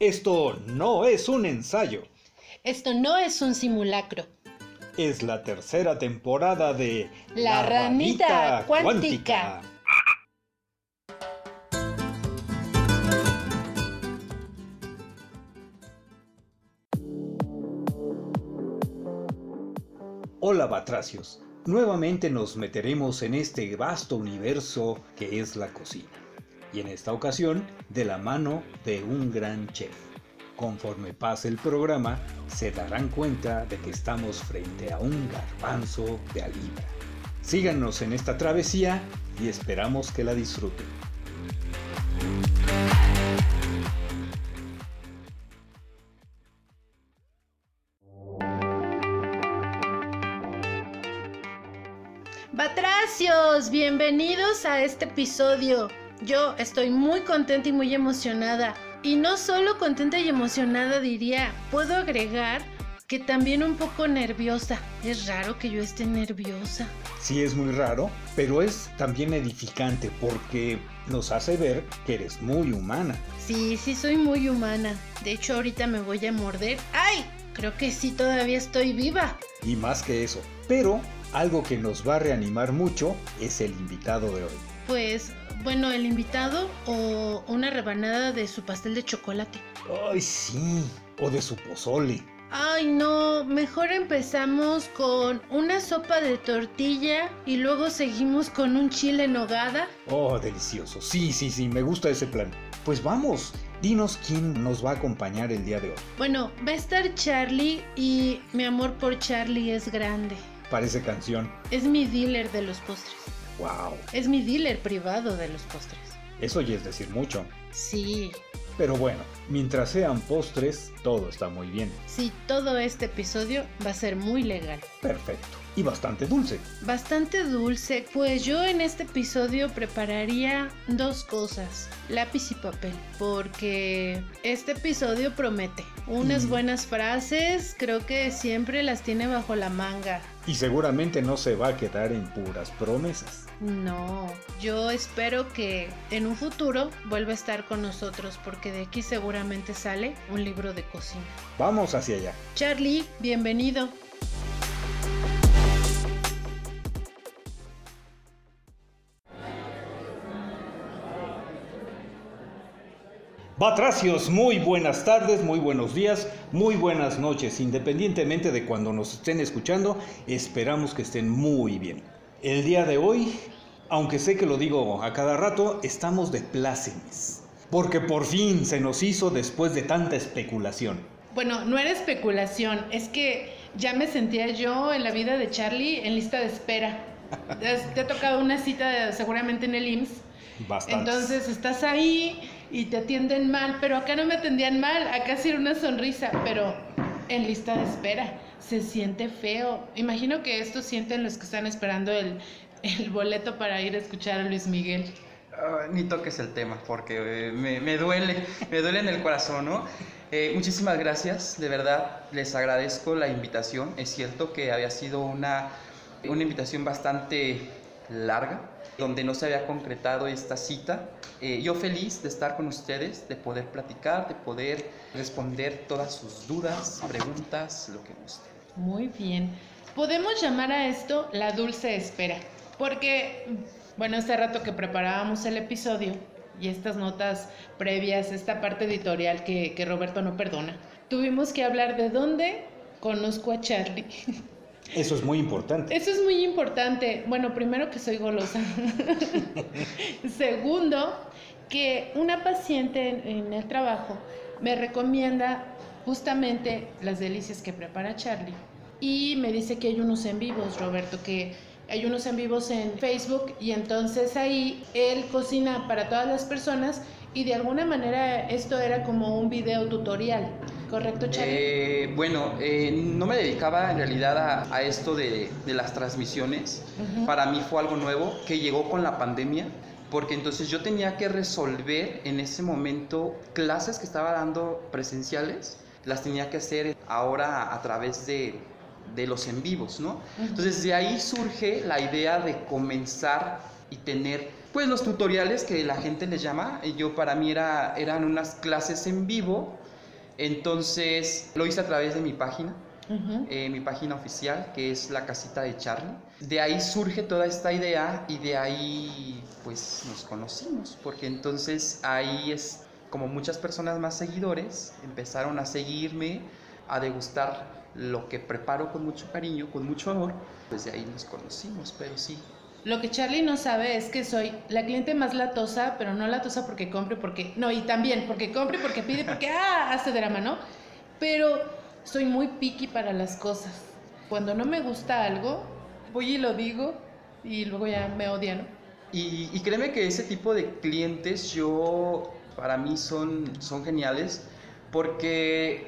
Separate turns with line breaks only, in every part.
Esto no es un ensayo.
Esto no es un simulacro.
Es la tercera temporada de
La ranita cuántica.
Hola batracios, nuevamente nos meteremos en este vasto universo que es la cocina. Y en esta ocasión de la mano de un gran chef. Conforme pase el programa, se darán cuenta de que estamos frente a un garbanzo de a libra. Síganos en esta travesía y esperamos que la disfruten.
Batracios, bienvenidos a este episodio. Yo estoy muy contenta y muy emocionada. Y no solo contenta y emocionada diría, puedo agregar que también un poco nerviosa. Es raro que yo esté nerviosa.
Sí es muy raro, pero es también edificante porque nos hace ver que eres muy humana.
Sí, sí soy muy humana. De hecho, ahorita me voy a morder. ¡Ay! Creo que sí todavía estoy viva.
Y más que eso. Pero algo que nos va a reanimar mucho es el invitado de hoy.
Pues, bueno, el invitado o una rebanada de su pastel de chocolate.
Ay, sí. O de su pozole.
Ay, no, mejor empezamos con una sopa de tortilla y luego seguimos con un chile en nogada.
Oh, delicioso. Sí, sí, sí, me gusta ese plan. Pues vamos, dinos quién nos va a acompañar el día de hoy.
Bueno, va a estar Charlie y mi amor por Charlie es grande.
Parece canción.
Es mi dealer de los postres.
Wow.
Es mi dealer privado de los postres.
Eso ya es decir mucho.
Sí,
Pero bueno, mientras sean postres, todo está muy bien.
sí, todo este episodio va a ser muy legal.
Perfecto. Y bastante dulce.
Bastante dulce, pues yo en este episodio prepararía dos cosas, lápiz y papel, porque este episodio promete. Unas
Mm.
buenas frases, creo que siempre las tiene bajo la manga.
Y seguramente no se va a quedar en puras promesas.
No, yo espero que en un futuro vuelva a estar con nosotros, porque de aquí seguramente sale un libro de cocina.
Vamos hacia allá.
Charlie, bienvenido.
Batracios, muy buenas tardes, muy buenos días, muy buenas noches. Independientemente de cuando nos estén escuchando, esperamos que estén muy bien. El día de hoy, aunque sé que lo digo a cada rato, estamos de plácemes. Porque por fin se nos hizo después de tanta especulación.
Bueno, no era especulación, es que ya me sentía yo en la vida de Charlie en lista de espera. Es- Te ha tocado una cita seguramente en el IMSS,
Bastante.
entonces estás ahí y te atienden mal, pero acá no me atendían mal, acá sí era una sonrisa, pero en lista de espera. Se siente feo. Imagino que esto sienten los que están esperando el, el boleto para ir a escuchar a Luis Miguel.
Ah, ni toques el tema porque eh, me, me duele, me duele en el corazón, ¿no? Eh, muchísimas gracias, de verdad, les agradezco la invitación. Es cierto que había sido una, una invitación bastante larga, donde no se había concretado esta cita. Eh, yo feliz de estar con ustedes, de poder platicar, de poder responder todas sus dudas, preguntas, lo que gusten.
Muy bien. Podemos llamar a esto la dulce espera, porque, bueno, este rato que preparábamos el episodio y estas notas previas, esta parte editorial que, que Roberto no perdona, tuvimos que hablar de dónde conozco a Charlie.
Eso es muy importante.
Eso es muy importante. Bueno, primero que soy golosa. Segundo, que una paciente en, el trabajo me recomienda justamente las delicias que prepara Charlie. Y me dice que hay unos en vivos, Roberto, que hay unos en vivos en Facebook y entonces ahí él cocina para todas las personas y de alguna manera esto era como un video tutorial, ¿correcto Charlie?
Eh, bueno, eh, no me dedicaba en realidad a, a esto de, de las transmisiones. Para mí fue algo nuevo que llegó con la pandemia, porque entonces yo tenía que resolver en ese momento clases que estaba dando presenciales, las tenía que hacer ahora a través de, de los en vivos, ¿no?
Ujú.
Entonces de ahí surge la idea de comenzar y tener pues los tutoriales que la gente les llama. Yo para mí era, eran unas clases en vivo. Entonces lo hice a través de mi página, eh, mi página oficial, que es la casita de Charlie. De ahí surge toda esta idea y de ahí pues nos conocimos, porque entonces ahí es como muchas personas más seguidores empezaron a seguirme, a degustar lo que preparo con mucho cariño, con mucho amor, pues de ahí nos conocimos, pero sí,
lo que Charlie no sabe es que soy la cliente más latosa, pero no latosa porque compre, porque. No, y también porque compre, porque pide, porque. ¡Ah! Hace drama, ¿no? Pero soy muy picky para las cosas. Cuando no me gusta algo, voy y lo digo, y luego ya me odian,
Y, y créeme que ese tipo de clientes, yo. Para mí son, son geniales, porque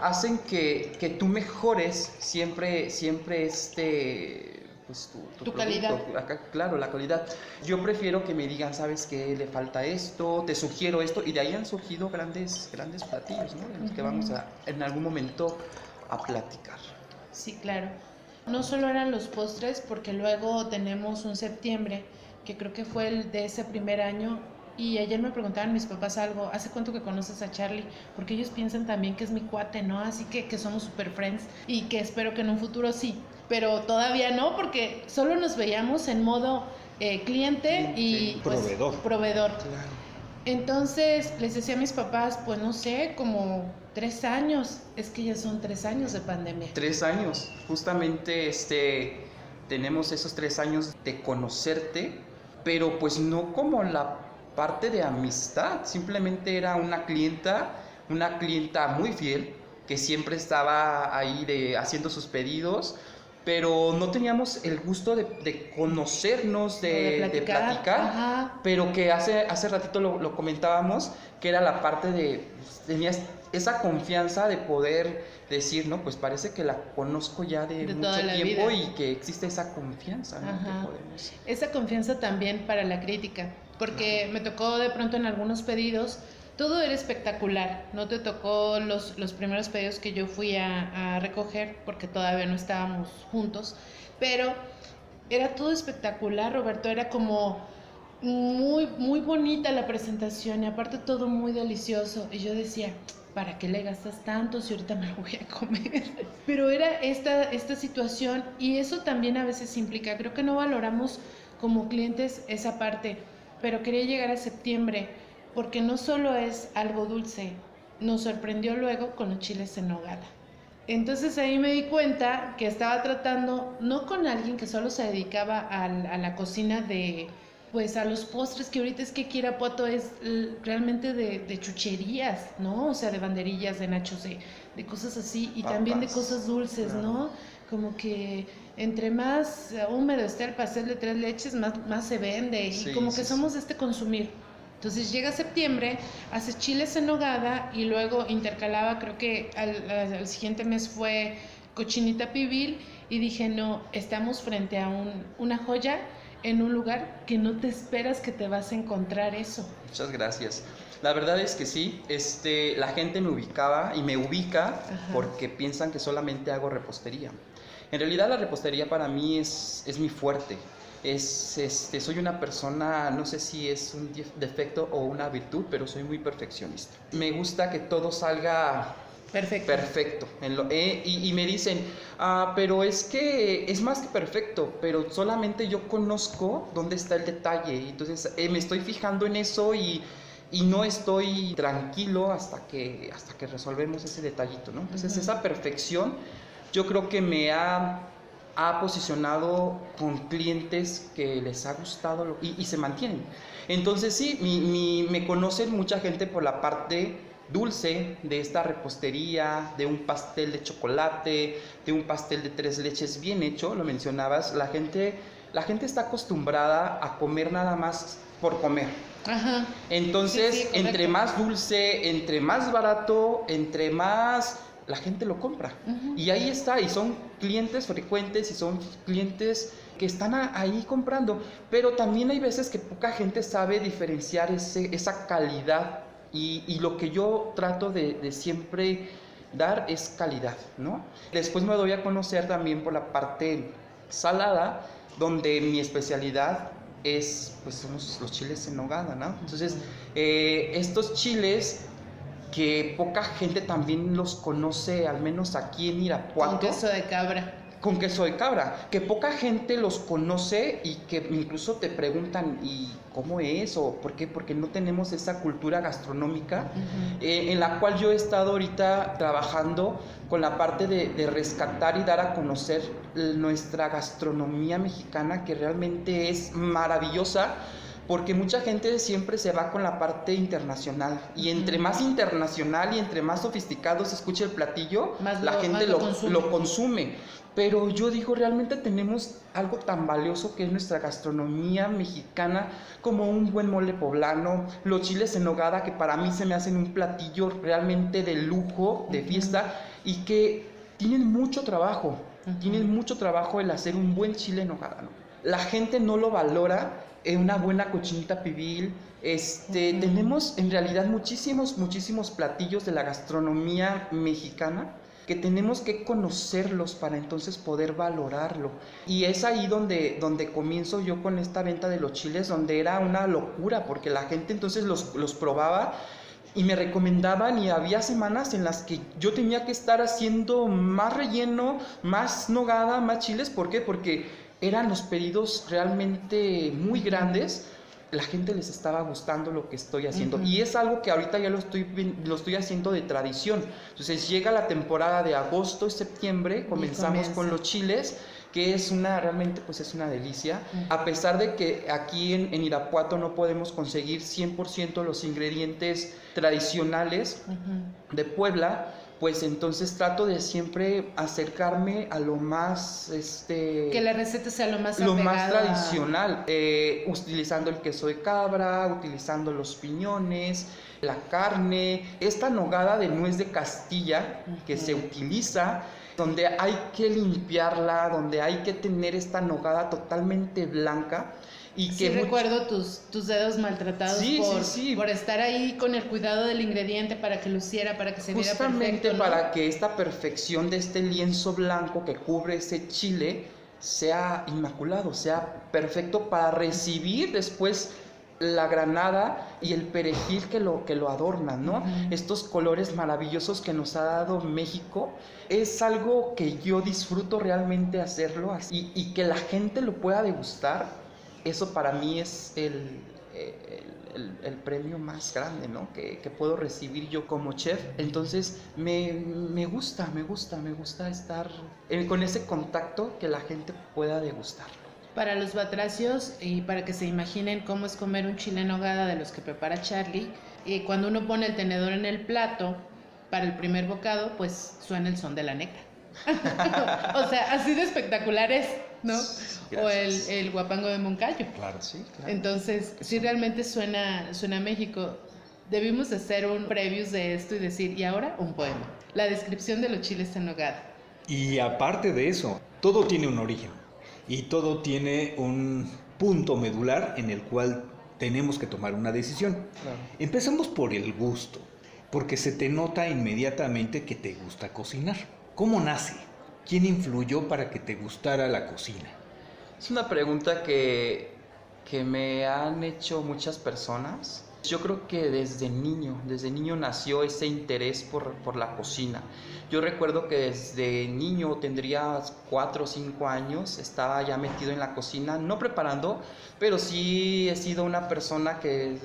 hacen que, que tú mejores siempre, siempre este
pues, tu, calidad.
claro, la calidad. Yo prefiero que me digan, sabes que le falta esto, te sugiero esto, y de ahí han surgido grandes, grandes platillos, ¿no? De los que vamos a, en algún momento a platicar.
Sí, claro. No solo eran los postres, porque luego tenemos un septiembre, que creo que fue el de ese primer año, y ayer me preguntaban mis papás algo, ¿hace cuánto que conoces a Charlie? Porque ellos piensan también que es mi cuate, ¿no? Así que, que somos super friends y que espero que en un futuro sí pero todavía no, porque solo nos veíamos en modo eh, cliente y
pues, proveedor.
proveedor. Entonces les decía a mis papás, pues no sé, como tres años, es que ya son tres años de pandemia.
Tres años, justamente este, tenemos esos tres años de conocerte, pero pues no como la parte de amistad, simplemente era una clienta, una clienta muy fiel, que siempre estaba ahí de, haciendo sus pedidos, pero no teníamos el gusto de, conocernos, de, platicar, pero que hace, hace ratito lo, comentábamos, que era la parte de, pues, tenías esa confianza de poder decir, no, pues parece que la conozco ya de, mucho tiempo y que existe esa confianza.
Esa confianza también para la crítica, porque me tocó de pronto en algunos pedidos todo era espectacular. No te tocó los, los primeros pedidos que yo fui a, recoger porque todavía no estábamos juntos, pero era todo espectacular, Roberto. Era como muy, muy bonita la presentación y aparte todo muy delicioso. Y yo decía, ¿para qué le gastas tanto si ahorita me lo voy a comer? Pero era esta, esta situación y eso también a veces implica, creo que no valoramos como clientes esa parte, pero quería llegar a septiembre porque no solo es algo dulce, nos sorprendió luego con los chiles en nogada. Entonces ahí me di cuenta que estaba tratando no con alguien que solo se dedicaba a, la cocina de, pues a los postres, que ahorita es que Kirapuato es realmente de, chucherías, ¿no? O sea, de banderillas, de nachos, de, cosas así, y también de cosas dulces, ¿no? Como que entre más húmedo esté el pastel de tres leches, más, más se vende, y como que somos este consumir. Entonces llega septiembre, hace chiles en nogada y luego intercalaba, creo que al, siguiente mes fue cochinita pibil y dije, no, estamos frente a un, una joya en un lugar que no te esperas que te vas a encontrar eso.
Muchas gracias. La verdad es que sí, este, la gente me ubicaba y me ubica porque piensan que solamente hago repostería. En realidad la repostería para mí es, es mi fuerte es, este, soy una persona, no sé si es un defecto o una virtud, pero soy muy perfeccionista. Me gusta que todo salga
perfecto.
perfecto eh, y, me dicen, ah, pero es que es más que perfecto, pero solamente yo conozco dónde está el detalle. Entonces eh, me estoy fijando en eso y, y, no estoy tranquilo hasta que, hasta que resolvemos ese detallito. ¿no? Entonces esa perfección yo creo que me ha ha posicionado con clientes que les ha gustado y, se mantienen. Entonces sí, mi, me conocen mucha gente por la parte dulce de esta repostería, de un pastel de chocolate, de un pastel de tres leches bien hecho, lo mencionabas, la gente, la gente está acostumbrada a comer nada más por comer. Entonces, entre más dulce, entre más barato, entre más la gente lo compra. Y ahí está, y son clientes frecuentes y son clientes que están ahí comprando. Pero también hay veces que poca gente sabe diferenciar ese, esa calidad. Y, lo que yo trato de, siempre dar es calidad, ¿no? Después me doy a conocer también por la parte salada, donde mi especialidad es, pues son los, chiles en nogada, ¿no? Entonces, eh, estos chiles que poca gente también los conoce, al menos aquí en Irapuato.
Con queso de cabra.
Con queso de cabra, que poca gente los conoce y que incluso te preguntan, ¿y cómo es? ¿O por qué? Porque no tenemos esa cultura gastronómica eh, en la cual yo he estado ahorita trabajando con la parte de, de rescatar y dar a conocer nuestra gastronomía mexicana, que realmente es maravillosa porque mucha gente siempre se va con la parte internacional y entre más internacional y entre más sofisticado se escucha el platillo, la gente lo, consume. Pero yo digo, realmente tenemos algo tan valioso que es nuestra gastronomía mexicana, como un buen mole poblano, los chiles en nogada, que para mí se me hacen un platillo realmente de lujo, de fiesta, y que tienen mucho trabajo, tienen mucho trabajo el hacer un buen chile en nogada. La gente no lo valora eh, una buena cochinita pibil. Este, Tenemos en realidad muchísimos, muchísimos platillos de la gastronomía mexicana que tenemos que conocerlos para entonces poder valorarlo. Y es ahí donde, donde comienzo yo con esta venta de los chiles, donde era una locura, porque la gente entonces los, los probaba y me recomendaban y había semanas en las que yo tenía que estar haciendo más relleno, más nogada, más chiles. ¿Por qué? Porque eran los pedidos realmente muy grandes, la gente les estaba gustando lo que estoy haciendo. Y es algo que ahorita ya lo estoy, lo estoy haciendo de tradición. Entonces llega la temporada de agosto y septiembre, comenzamos con los chiles que es una, realmente pues es una delicia, a pesar de que aquí en, Irapuato no podemos conseguir 100% los ingredientes tradicionales de Puebla, pues entonces trato de siempre acercarme a lo más este
que la receta sea lo más
lo más tradicional eh, utilizando el queso de cabra utilizando los piñones la carne esta nogada de nuez de Castilla que se utiliza donde hay que limpiarla donde hay que tener esta nogada totalmente blanca y que
sí, recuerdo tus, tus dedos maltratados por, por, estar ahí con el cuidado del ingrediente para que luciera, para que se viera perfecto.
Justamente para que esta perfección de este lienzo blanco que cubre ese chile sea inmaculado, sea perfecto para recibir después la granada y el perejil que lo, que lo adornan, ¿no? Estos colores maravillosos que nos ha dado México, es algo que yo disfruto realmente hacerlo así y que la gente lo pueda degustar eso para mí es el, el, premio más grande ¿no? que, puedo recibir yo como chef. Entonces me, me gusta, me gusta, me gusta estar con ese contacto que la gente pueda degustarlo.
Para los batracios y para que se imaginen cómo es comer un chile en nogada de los que prepara Charlie, y cuando uno pone el tenedor en el plato para el primer bocado, pues suena el son de la neca. o sea, así de espectacular es. ¿No? O el, guapango de Moncayo.
Claro, sí.
Entonces, sí realmente suena, suena a México. Debimos hacer un previews de esto y decir, y ahora un poema. La descripción de los chiles en nogada.
Y aparte de eso, todo tiene un origen y todo tiene un punto medular en el cual tenemos que tomar una decisión. Empezamos por el gusto, porque se te nota inmediatamente que te gusta cocinar. ¿Cómo nace? ¿Quién influyó para que te gustara la cocina?
Es una pregunta que, que me han hecho muchas personas. Yo creo que desde niño, desde niño nació ese interés por, por, la cocina. Yo recuerdo que desde niño, tendría cuatro o cinco años, estaba ya metido en la cocina, no preparando, pero sí he sido una persona que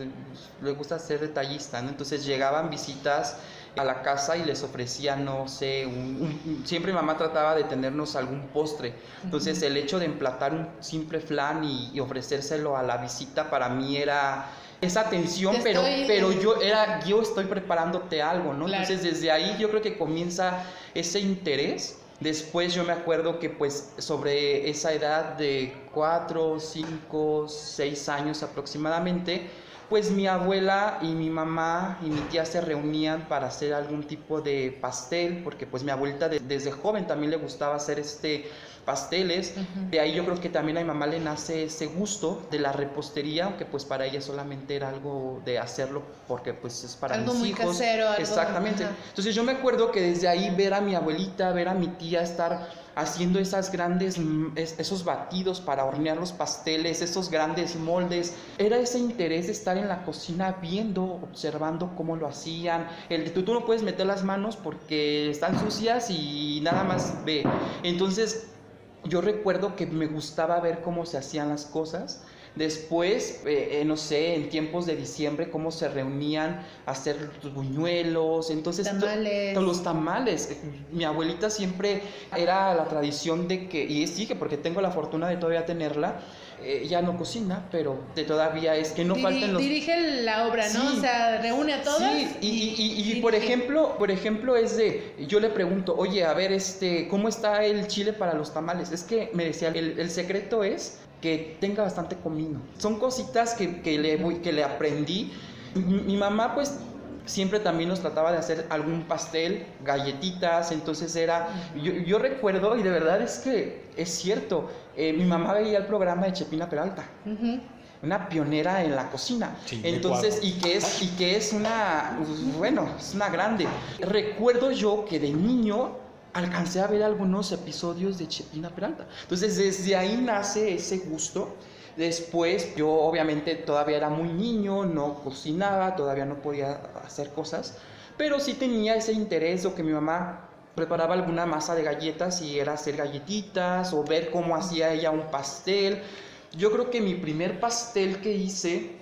le gusta ser detallista, ¿no? Entonces llegaban visitas a la casa y les ofrecía, no sé, un, siempre mamá trataba de tenernos algún postre. Entonces el hecho de emplatar un simple flan y, ofrecérselo a la visita para mí era esa atención, pero, pero yo era, yo estoy preparándote algo, ¿no? Entonces desde ahí yo creo que comienza ese interés. Después yo me acuerdo que pues sobre esa edad de 4, 5, 6 años aproximadamente, pues mi abuela y mi mamá y mi tía se reunían para hacer algún tipo de pastel, porque pues mi abuelita desde joven también le gustaba hacer este pasteles. De ahí yo creo que también a mi mamá le nace ese gusto de la repostería, aunque pues para ella solamente era algo de hacerlo porque pues es para
algo
mis
muy
hijos.
Casero,
Exactamente. Entonces yo me acuerdo que desde ahí ver a mi abuelita, ver a mi tía estar haciendo esas grandes, mm, esos batidos para hornear los pasteles, esos grandes moldes. Era ese interés de estar en la cocina viendo, observando cómo lo hacían. El, tú, tú no puedes meter las manos porque están sucias y nada más ve. Entonces, yo recuerdo que me gustaba ver cómo se hacían las cosas Después, eh, eh, no sé, en tiempos de diciembre, cómo se reunían a hacer los buñuelos, entonces
tamales.
los tamales. Mi abuelita siempre era la tradición de que, y sigue porque tengo la fortuna de todavía tenerla, eh, ya no cocina, pero de todavía es que no falten los...
Dirige la obra, ¿no? o sea, reúne a todos.
Sí, y, y, por ejemplo, por ejemplo es de, yo le pregunto, oye, a ver, este, ¿cómo está el chile para los tamales? Es que me decía, el, el secreto es que tenga bastante comino. Son cositas que, que le, que le aprendí. Mi, mamá pues siempre también nos trataba de hacer algún pastel, galletitas, entonces era, yo, recuerdo y de verdad es que es cierto, eh, mi mamá veía el programa de Chepina Peralta. Una pionera en la cocina. entonces, y que es, y que es una, bueno, es una grande. Recuerdo yo que de niño alcancé a ver algunos episodios de Chepina Peralta. Entonces, desde ahí nace ese gusto. Después, yo obviamente todavía era muy niño, no cocinaba, todavía no podía hacer cosas, pero sí tenía ese interés o que mi mamá preparaba alguna masa de galletas y era hacer galletitas o ver cómo hacía ella un pastel. Yo creo que mi primer pastel que hice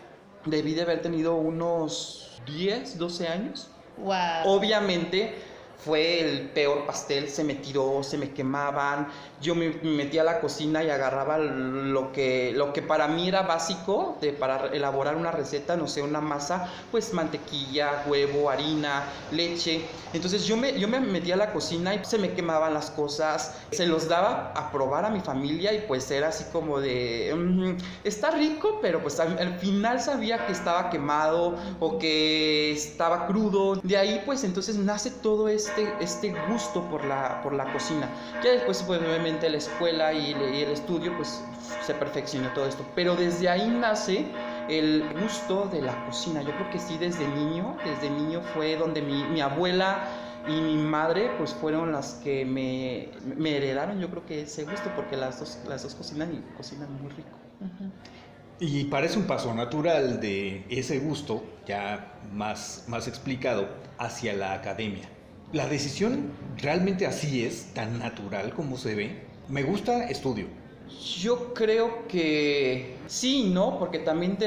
debí de haber tenido unos 10, 12 años.
Wow.
Obviamente fue el peor pastel, se me tiró, se me quemaban, yo me, metía a la cocina y agarraba lo que, lo que para mí era básico de, para elaborar una receta, no sé, una masa, pues mantequilla, huevo, harina, leche. Entonces yo me, yo me metía a la cocina y se me quemaban las cosas, se los daba a probar a mi familia y pues era así como de, mm, está rico, pero pues al, final sabía que estaba quemado o que estaba crudo. De ahí pues entonces nace todo este, este gusto por la, por la cocina. Ya después pues obviamente la escuela y, el estudio, pues se perfeccionó todo esto. Pero desde ahí nace el gusto de la cocina. Yo creo que sí, desde niño, desde niño fue donde mi, abuela y mi madre pues fueron las que me, me, heredaron yo creo que ese gusto porque las dos, las dos cocinan y cocinan muy rico.
Y parece un paso natural de ese gusto, ya más, más explicado, hacia la academia. La decisión realmente así es, tan natural como se ve. Me gusta, estudio.
Yo creo que sí no, porque también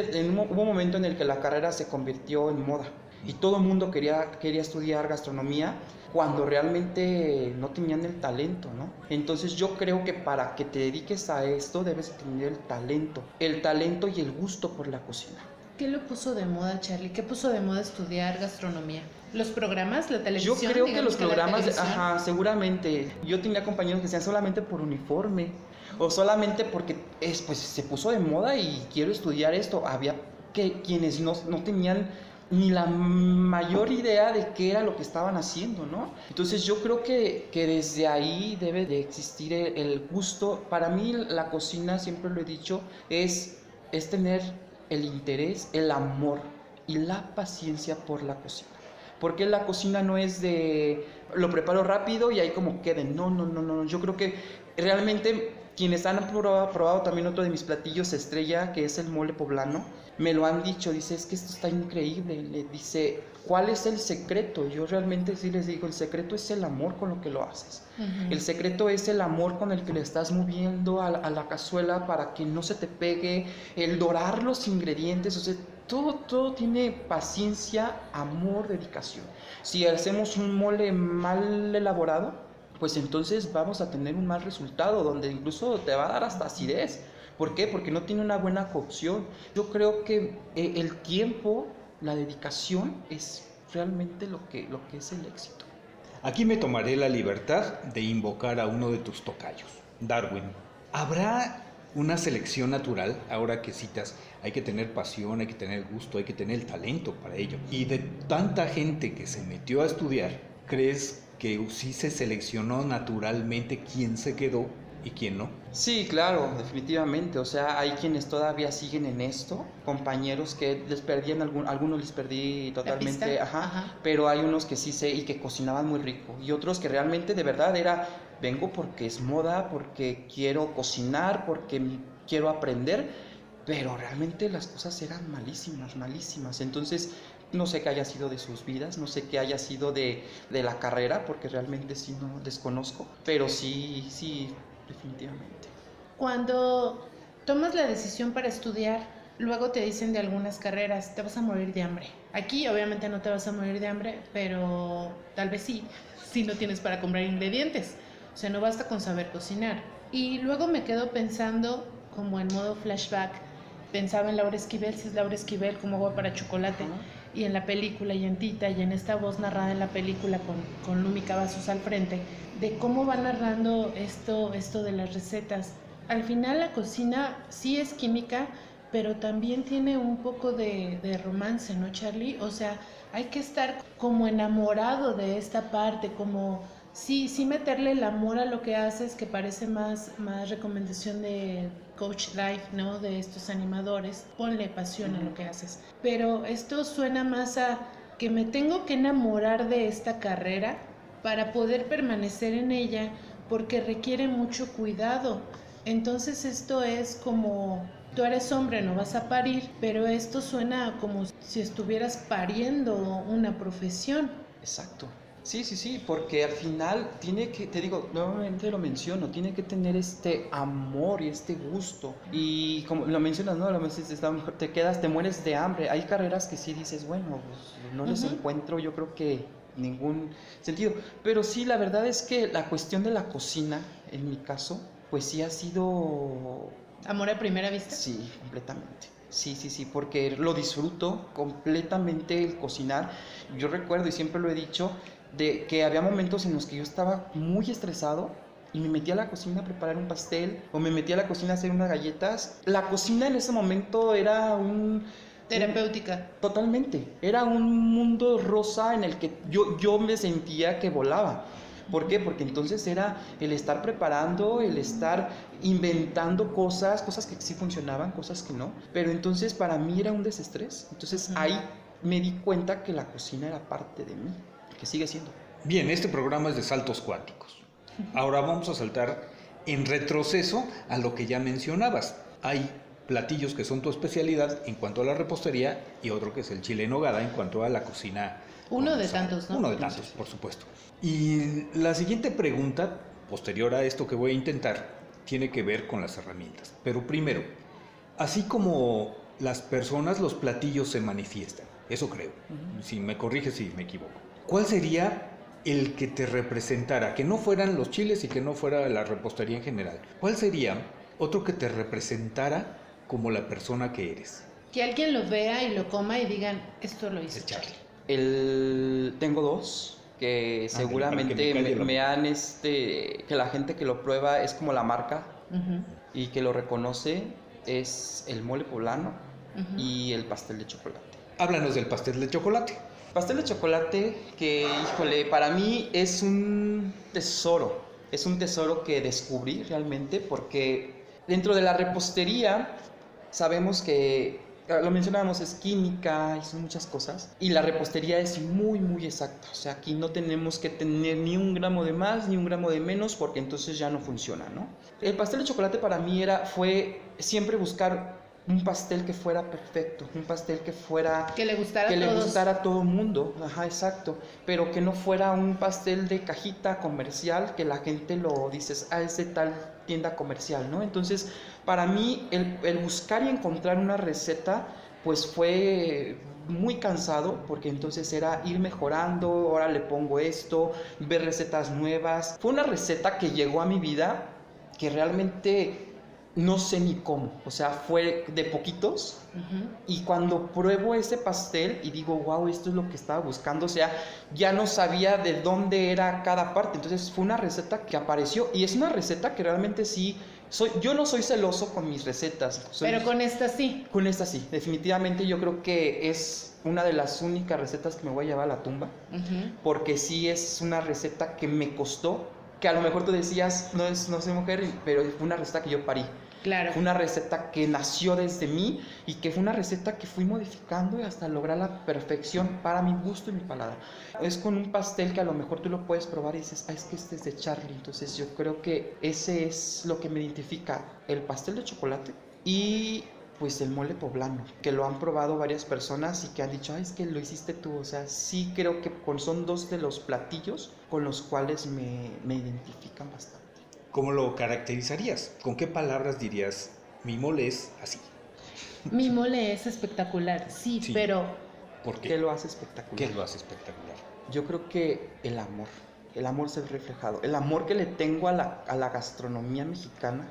hubo un momento en el que la carrera se convirtió en moda y todo el mundo quería, quería estudiar gastronomía cuando realmente no tenían el talento, ¿no? Entonces yo creo que para que te dediques a esto debes tener el talento, el talento y el gusto por la cocina.
¿Qué lo puso de moda, Charlie? ¿Qué puso de moda estudiar gastronomía? ¿Los programas? ¿La televisión?
Yo creo que los programas, ajá, seguramente. Yo tenía compañeros que decían solamente por uniforme o solamente porque es, pues, se puso de moda y quiero estudiar esto. Había que quienes no, no tenían ni la mayor idea de qué era lo que estaban haciendo, ¿no? Entonces yo creo que, que desde ahí debe de existir el, el, gusto. Para mí la cocina, siempre lo he dicho, es, es tener el interés, el amor y la paciencia por la cocina. Porque la cocina no es de lo preparo rápido y ahí como quede. No, no, no, no. Yo creo que realmente quienes han probado, probado, también otro de mis platillos estrella, que es el mole poblano, me lo han dicho. Dice, es que esto está increíble. Le dice, ¿cuál es el secreto? Yo realmente sí les digo, el secreto es el amor con lo que lo haces. El secreto es el amor con el que le estás moviendo a, a, la cazuela para que no se te pegue, el dorar los ingredientes. O sea, todo, todo tiene paciencia, amor, dedicación. Si hacemos un mole mal elaborado, pues entonces vamos a tener un mal resultado, donde incluso te va a dar hasta acidez. ¿Por qué? Porque no tiene una buena cocción. Yo creo que eh, el tiempo, la dedicación es realmente lo que, lo que es el éxito.
Aquí me tomaré la libertad de invocar a uno de tus tocayos, Darwin. ¿Habrá una selección natural, ahora que citas, hay que tener pasión, hay que tener gusto, hay que tener el talento para ello. Y de tanta gente que se metió a estudiar, ¿crees que sí se seleccionó naturalmente quién se quedó y quién no?
Sí, claro, definitivamente. O sea, hay quienes todavía siguen en esto, compañeros que les perdían, algún, algunos les perdí totalmente, ajá, pero hay unos que sí sé y que cocinaban muy rico y otros que realmente de verdad era vengo porque es moda, porque quiero cocinar, porque quiero aprender, pero realmente las cosas eran malísimas, malísimas. Entonces, no sé qué haya sido de sus vidas, no sé qué haya sido de, de la carrera, porque realmente sí no desconozco, pero sí, sí, definitivamente.
Cuando tomas la decisión para estudiar, luego te dicen de algunas carreras, te vas a morir de hambre. Aquí obviamente no te vas a morir de hambre, pero tal vez sí, si no tienes para comprar ingredientes. O sea, no basta con saber cocinar. Y luego me quedo pensando, como en modo flashback, pensaba en Laura Esquivel, si es Laura Esquivel, como agua para chocolate, y en la película, y en Tita, y en esta voz narrada en la película con, con Lumi Cavazos al frente, de cómo va narrando esto, esto de las recetas. Al final la cocina sí es química, pero también tiene un poco de, de, romance, ¿no, Charlie? O sea, hay que estar como enamorado de esta parte, como sí, sí meterle el amor a lo que haces, que parece más, más recomendación de Coach Life, ¿no? De estos animadores. Ponle pasión a lo que haces. Pero esto suena más a que me tengo que enamorar de esta carrera para poder permanecer en ella, porque requiere mucho cuidado. Entonces esto es como tú eres hombre, no vas a parir, pero esto suena como si estuvieras pariendo una profesión.
Exacto. Sí, sí, sí, porque al final tiene que, te digo, nuevamente lo menciono, tiene que tener este amor y este gusto. Y como lo mencionas, ¿no? Lo mencionas, te quedas, te mueres de hambre. Hay carreras que sí dices, bueno, pues no les encuentro, yo creo que ningún sentido. Pero sí, la verdad es que la cuestión de la cocina, en mi caso, pues sí ha sido
¿Amor a primera vista?
Sí, completamente. Sí, sí, sí, porque lo disfruto completamente el cocinar. Yo recuerdo y siempre lo he dicho, de que había momentos en los que yo estaba muy estresado y me metía a la cocina a preparar un pastel o me metía a la cocina a hacer unas galletas. La cocina en ese momento era un...
Terapéutica.
totalmente. Era un mundo rosa en el que yo, yo me sentía que volaba. ¿Por qué? Porque entonces era el estar preparando, el estar inventando cosas, cosas que sí funcionaban, cosas que no. Pero entonces para mí era un desestrés. Entonces ahí me di cuenta que la cocina era parte de mí, que sigue siendo.
Bien, este programa es de saltos cuánticos. Ahora vamos a saltar en retroceso a lo que ya mencionabas. Hay platillos que son tu especialidad en cuanto a la repostería y otro que es el chile en nogada en cuanto a la cocina.
Uno de tantos, ¿no?
Uno de tantos, por supuesto. Y la siguiente pregunta, posterior a esto que voy a intentar, tiene que ver con las herramientas. Pero primero, así como las personas, los platillos se manifiestan, eso creo. Si me corriges si me equivoco. ¿Cuál sería el que te representara, que no fueran los chiles y que no fuera la repostería en general? ¿Cuál sería otro que te representara como la persona que eres?
Que alguien lo vea y lo coma y digan, esto lo hice Charlie.
El... Tengo dos que seguramente me, han, este, que la gente que lo prueba es como la marca y que lo reconoce es el mole poblano y el pastel de chocolate.
Háblanos del pastel de chocolate.
Pastel de chocolate que, híjole, para mí es un tesoro, es un tesoro que descubrí realmente porque dentro de la repostería sabemos que lo mencionábamos, es química y son muchas cosas. Y la repostería es muy, muy exacta. O sea, aquí no tenemos que tener ni un gramo de más ni un gramo de menos porque entonces ya no funciona, ¿no? El pastel de chocolate para mí era, fue siempre buscar un pastel que fuera perfecto, un pastel que fuera
que le gustara
que
a
le gustara a todo mundo, ajá, exacto, pero que no fuera un pastel de cajita comercial que la gente lo dices, ah, es de tal tienda comercial, ¿no? Entonces, para mí el, el buscar y encontrar una receta pues fue muy cansado porque entonces era ir mejorando, ahora le pongo esto, ver recetas nuevas. Fue una receta que llegó a mi vida que realmente no sé ni cómo, o sea, fue de poquitos. Y cuando pruebo ese pastel y digo, wow, esto es lo que estaba buscando, o sea, ya no sabía de dónde era cada parte. Entonces fue una receta que apareció y es una receta que realmente sí. Soy, yo no soy celoso con mis recetas.
Pero con esta sí.
Con esta sí. Definitivamente yo creo que es una de las únicas recetas que me voy a llevar a la tumba. Porque sí es una receta que me costó. Que a lo mejor tú decías, no, es, no soy mujer, pero fue una receta que yo parí
Claro.
Fue una receta que nació desde mí y que fue una receta que fui modificando hasta lograr la perfección para mi gusto y mi paladar. Es con un pastel que a lo mejor tú lo puedes probar y dices, ah, es que este es de Charlie. Entonces yo creo que ese es lo que me identifica, el pastel de chocolate y pues el mole poblano, que lo han probado varias personas y que han dicho, ay, es que lo hiciste tú. O sea, sí creo que son dos de los platillos con los cuales me, me identifican bastante.
¿Cómo lo caracterizarías? ¿Con qué palabras dirías, mi mole es así?
Mi mole es espectacular, sí,
Sí.
pero
¿Por qué?
¿Qué lo hace espectacular?
¿Qué lo hace espectacular?
Yo creo que el amor, el amor se ve reflejado, el amor que le tengo a la, a la gastronomía mexicana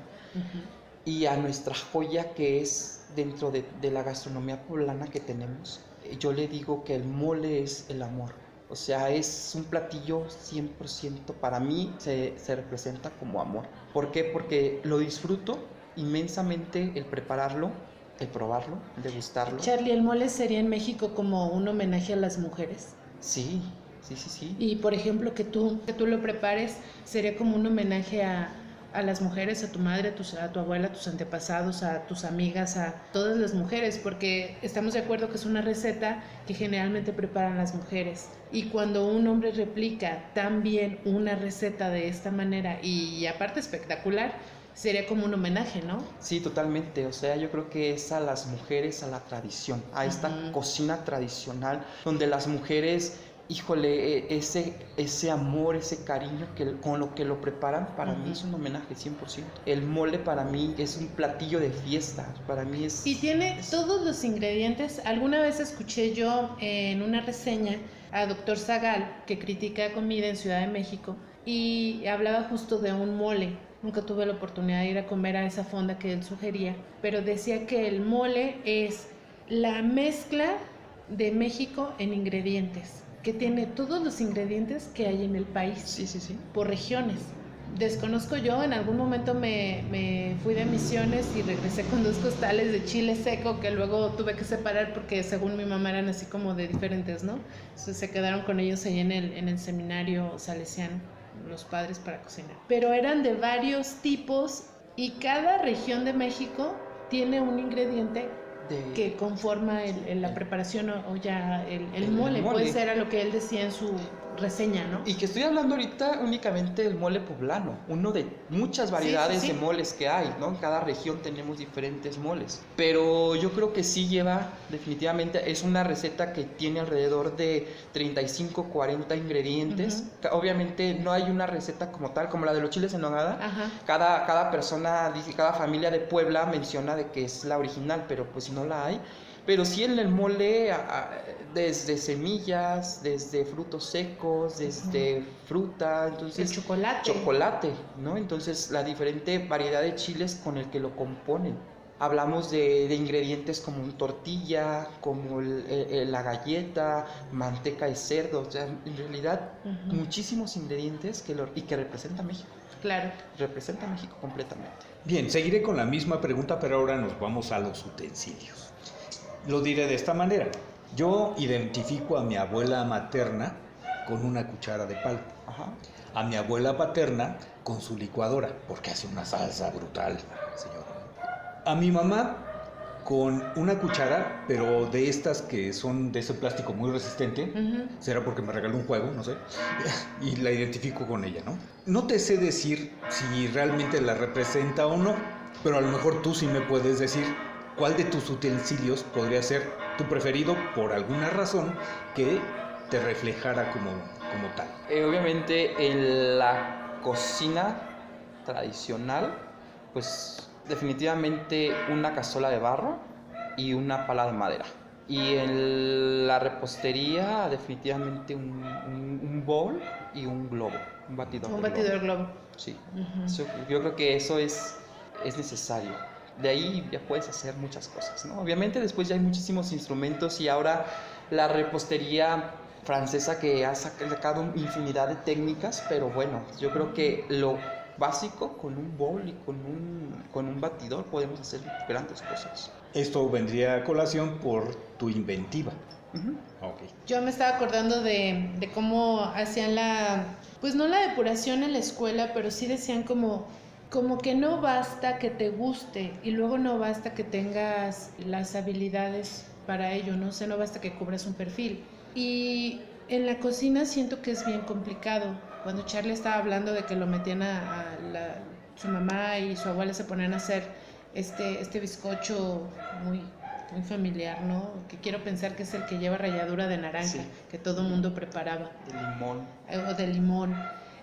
y a nuestra joya que es dentro de, de la gastronomía poblana que tenemos. Yo le digo que el mole es el amor. O sea, es un platillo 100% para mí se, se representa como amor. ¿Por qué? Porque lo disfruto inmensamente el prepararlo, el probarlo, el degustarlo.
Charlie, el mole sería en México como un homenaje a las mujeres.
Sí, sí, sí, sí.
Y por ejemplo, que tú, que tú lo prepares sería como un homenaje a, a las mujeres, a tu madre, a, tus- a tu abuela, a tus antepasados, a tus amigas, a todas las mujeres, porque estamos de acuerdo que es una receta que generalmente preparan las mujeres. Y cuando un hombre replica tan bien una receta de esta manera y aparte espectacular, sería como un homenaje, ¿no?
Sí, totalmente. O sea, yo creo que es a las mujeres, a la tradición, a esta cocina tradicional, donde las mujeres, híjole, e- ese, ese amor, ese cariño que, con lo que lo preparan, para mí
Ujú.
es un homenaje 100%. El mole para mí es un platillo de fiesta, para mí es...
Y tiene
es-
todos los ingredientes. Alguna vez escuché yo en una reseña a Doctor Zagal, que critica comida en Ciudad de México, y hablaba justo de un mole. Nunca tuve la oportunidad de ir a comer a esa fonda que él sugería, pero decía que el mole es la mezcla de México en ingredientes, que tiene todos los ingredientes que hay en el país
Sí, sí, sí.
por regiones. Desconozco yo, en algún momento me, me fui de misiones y regresé con dos costales de chile seco que luego tuve que separar porque según mi mamá eran así como de diferentes, ¿no? Entonces se quedaron con ellos ahí en el, en el seminario salesiano, los padres para cocinar. Pero eran de varios tipos y cada región de México tiene un ingrediente
De-
que conforma el- el- la preparación o, o ya el, el
El
mole.
mole.
Puede ser a lo que él decía en su reseña, ¿no?
Y que estoy hablando ahorita únicamente del mole poblano, uno de muchas variedades
sí, sí.
de moles que hay, ¿no? En cada región tenemos diferentes moles. Pero yo creo que sí lleva, definitivamente, es una receta que tiene alrededor de 35, 40 ingredientes.
Ujú.
Ca- Obviamente no hay una receta como tal, como la de los chiles en nogada.
Ajá.
Cada, cada persona, cada familia de Puebla menciona de que es la original, pero pues no la hay. Pero sí en el mole, a- a- desde semillas, desde frutos secos, desde fruta,
El
entonces
chocolate.
chocolate, ¿no? Entonces la diferente variedad de chiles con el que lo componen. Hablamos de, de ingredientes como tortilla, como el- el- el- la galleta, manteca de cerdo, o sea, en realidad muchísimos ingredientes que lo, y que representa a México,
Claro.
representa a México completamente.
Bien, seguiré con la misma pregunta, pero ahora nos vamos a los utensilios. Lo diré de esta manera. Yo identifico a mi abuela materna con una cuchara de palo,
Ajá.
a mi abuela paterna con su licuadora, porque hace una salsa brutal, señor. A mi mamá con una cuchara, pero de estas que son de ese plástico muy resistente,
Ujú.
será porque me regaló un juego, no sé, y la identifico con ella, ¿no? No te sé decir si realmente la representa o no, pero a lo mejor tú sí me puedes decir cuál de tus utensilios podría ser tu preferido por alguna razón que te reflejara como, como tal.
Eh, obviamente en la cocina tradicional, pues definitivamente una cazuela de barro y una pala de madera. Y en la repostería definitivamente un, un- un bowl y un globo, un batidor.
Un
de
batidor
globo.
globo.
Sí.
Ujú.
Eso- yo creo que eso es, es necesario. De ahí ya puedes hacer muchas cosas, ¿no? Obviamente después ya hay muchísimos instrumentos y ahora la repostería francesa que ha sac- sacado infinidad de técnicas, pero bueno, yo creo que lo básico con un bowl y con un, con un batidor podemos hacer grandes cosas.
Esto vendría a colación por tu inventiva.
Ujú.
Ok.
Yo me estaba acordando de, de cómo hacían la, pues no la depuración en la escuela, pero sí decían como como que no basta que te guste y luego no basta que tengas las habilidades para ello, no sé, no basta que cubras un perfil. Y en la cocina siento que es bien complicado. Cuando Charlie estaba hablando de que lo metían a, su mamá y su abuela se ponían a hacer este, este bizcocho muy, muy familiar, ¿no? Que quiero pensar que es el que lleva ralladura de naranja, que todo el mundo preparaba.
De limón.
O de limón.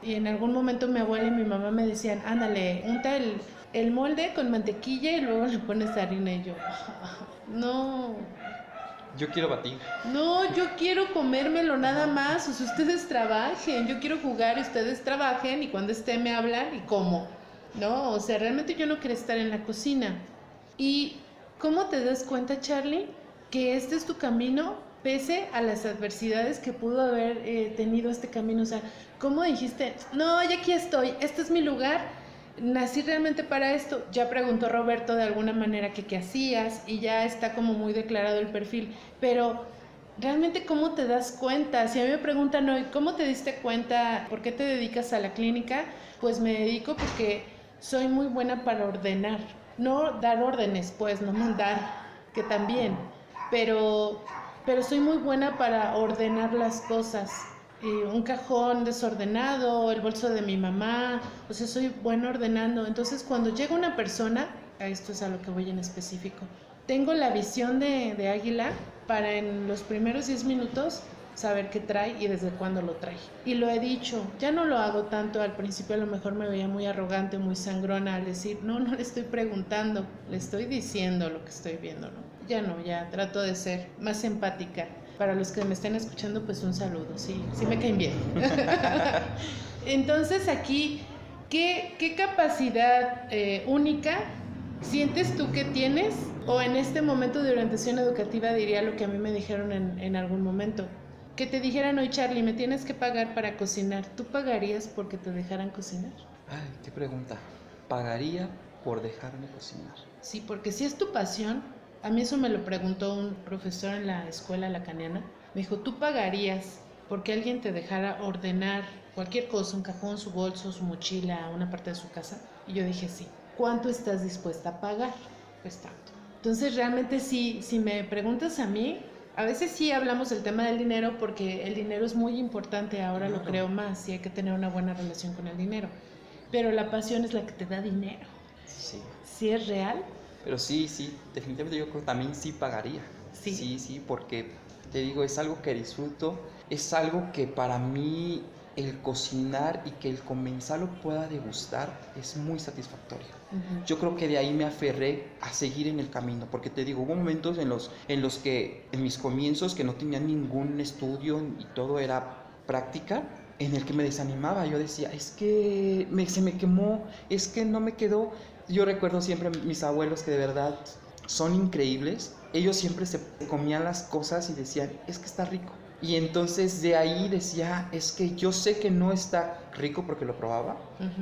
Y en algún momento mi abuela y mi mamá me decían, ándale, unta el, el molde con mantequilla y luego le pones harina y yo, no,
yo quiero batir.
No, yo quiero comérmelo nada más. O sea, ustedes trabajen. Yo quiero jugar y ustedes trabajen. Y cuando esté me hablan y como. No, o sea, realmente yo no quiero estar en la cocina. ¿Y cómo te das cuenta, Charlie, que este es tu camino pese a las adversidades que pudo haber eh, tenido este camino? O sea, ¿cómo dijiste, no, ya aquí estoy, este es mi lugar? nací realmente para esto. Ya preguntó Roberto de alguna manera que qué hacías y ya está como muy declarado el perfil, pero realmente cómo te das cuenta. Si a mí me preguntan hoy, ¿cómo te diste cuenta? ¿Por qué te dedicas a la clínica? Pues me dedico porque soy muy buena para ordenar. No dar órdenes, pues, no mandar, que también, pero, pero soy muy buena para ordenar las cosas un cajón desordenado, el bolso de mi mamá, o sea, soy bueno ordenando. Entonces, cuando llega una persona, a esto es a lo que voy en específico, tengo la visión de, de águila para en los primeros 10 minutos saber qué trae y desde cuándo lo trae. Y lo he dicho, ya no lo hago tanto, al principio a lo mejor me veía muy arrogante, muy sangrona al decir, no, no le estoy preguntando, le estoy diciendo lo que estoy viendo. Ya no, ya trato de ser más empática para los que me estén escuchando, pues un saludo, sí, sí me caen bien. Entonces aquí, ¿qué, qué capacidad eh, única sientes tú que tienes? O en este momento de orientación educativa diría lo que a mí me dijeron en, en algún momento. Que te dijeran hoy, Charlie, me tienes que pagar para cocinar. ¿Tú pagarías porque te dejaran cocinar?
Ay, qué pregunta. ¿Pagaría por dejarme cocinar?
Sí, porque si es tu pasión, a mí eso me lo preguntó un profesor en la escuela lacaniana. Me dijo, ¿tú pagarías porque alguien te dejara ordenar cualquier cosa, un cajón, su bolso, su mochila, una parte de su casa? Y yo dije, sí. ¿Cuánto estás dispuesta a pagar? Pues tanto. Entonces, realmente sí, si me preguntas a mí, a veces sí hablamos del tema del dinero porque el dinero es muy importante, ahora lo creo más, y hay que tener una buena relación con el dinero. Pero la pasión es la que te da dinero.
Sí.
Si es real,
pero sí, sí, definitivamente yo creo que también sí pagaría. Sí. Sí, sí, porque te digo, es algo que disfruto, es algo que para mí el cocinar y que el comensal lo pueda degustar es muy satisfactorio. Yo creo que de ahí me aferré a seguir en el camino, porque te digo, hubo momentos en los, en los que en mis comienzos, que no tenía ningún estudio y todo era práctica, en el que me desanimaba. Yo decía, es que me, se me quemó, es que no me quedó yo recuerdo siempre mis abuelos que de verdad son increíbles. Ellos siempre se comían las cosas y decían, es que está rico. Y entonces de ahí decía, es que yo sé que no está rico porque lo probaba,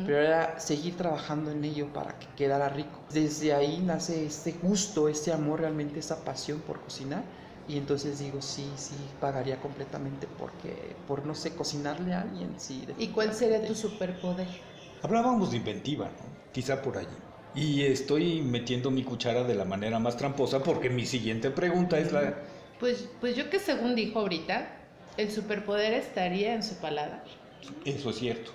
pero era seguir trabajando en ello para que quedara rico. Desde ahí nace este gusto, este amor, realmente esa pasión por cocinar. Y entonces digo, sí, sí, pagaría completamente porque, por no sé, cocinarle a alguien, sí.
¿Y cuál sería tu superpoder?
Hablábamos de inventiva, ¿no? Quizá por allí. Y estoy metiendo mi cuchara de la manera más tramposa porque mi siguiente pregunta es la...
Pues, pues yo que según dijo ahorita, el superpoder estaría en su paladar.
Eso es cierto.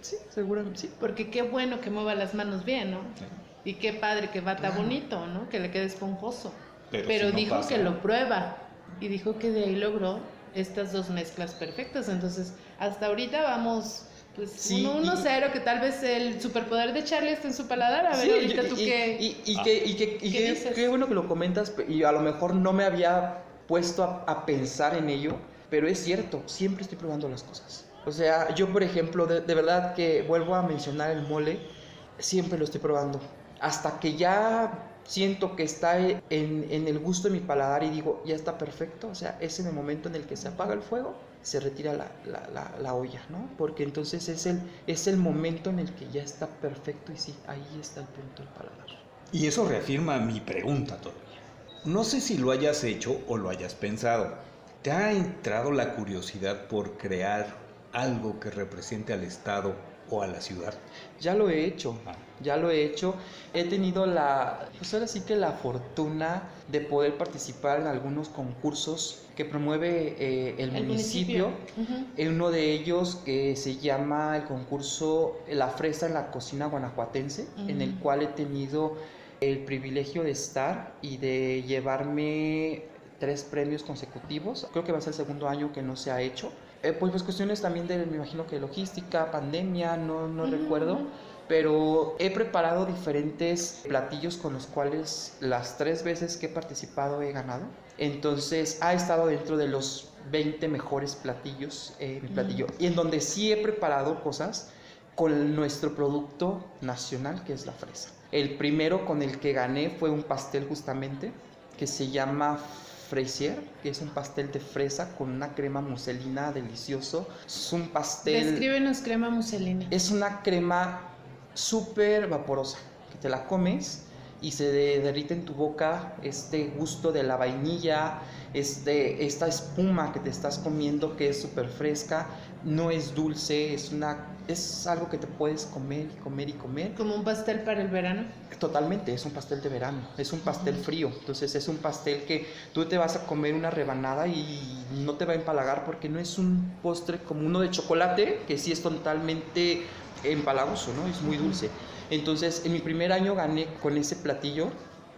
Sí, seguramente sí.
Porque qué bueno que mueva las manos bien, ¿no? Y qué padre que bata bonito, ¿no? Que le quede esponjoso. Pero, dijo que lo prueba y dijo que de ahí logró estas dos mezclas perfectas. Entonces, hasta ahorita vamos pues sí, 1-0, que tal vez el superpoder de Charlie esté en su paladar. A ver, ahorita tú qué.
Y, qué, qué, bueno que lo comentas, y a lo mejor no me había puesto a, pensar en ello, pero es cierto, siempre estoy probando las cosas. O sea, yo, por ejemplo, de, de verdad que vuelvo a mencionar el mole, siempre lo estoy probando. Hasta que ya siento que está en, en, el gusto de mi paladar y digo, ya está perfecto, o sea, es en el momento en el que se apaga el fuego, se retira la, la, la, olla, ¿no? Porque entonces es el, es el momento en el que ya está perfecto y sí, ahí está el punto del paladar.
Y eso reafirma mi pregunta todavía. No sé si lo hayas hecho o lo hayas pensado. ¿Te ha entrado la curiosidad por crear algo que represente al Estado o a la ciudad?
Ya lo he hecho, ah. ya lo he hecho. He tenido la, pues ahora sí que la fortuna de poder participar en algunos concursos que promueve eh, el, municipio. Uno de ellos que se llama el concurso La Fresa en la Cocina Guanajuatense, en el cual he tenido el privilegio de estar y de llevarme tres premios consecutivos. Creo que va a ser el segundo año que no se ha hecho. Eh, pues, pues, cuestiones también de, me imagino que logística, pandemia, no, no recuerdo. Pero he preparado diferentes platillos con los cuales las tres veces que he participado he ganado. Entonces ha estado dentro de los 20 mejores platillos, eh, mi platillo. Y en donde sí he preparado cosas con nuestro producto nacional, que es la fresa. El primero con el que gané fue un pastel justamente, que se llama Fraisier, que es un pastel de fresa con una crema muselina delicioso. Es un pastel...
Descríbenos crema muselina.
Es una crema súper vaporosa, que te la comes y se derrite en tu boca este gusto de la vainilla, este, esta espuma que te estás comiendo que es súper fresca, no es dulce, es, una, es algo que te puedes comer y comer y comer.
¿Como un pastel para el verano?
Totalmente, es un pastel de verano, es un pastel frío, entonces es un pastel que tú te vas a comer una rebanada y no te va a empalagar porque no es un postre como uno de chocolate, que sí es totalmente empalagoso, ¿no? Es muy dulce. Entonces, en mi primer año gané con ese platillo.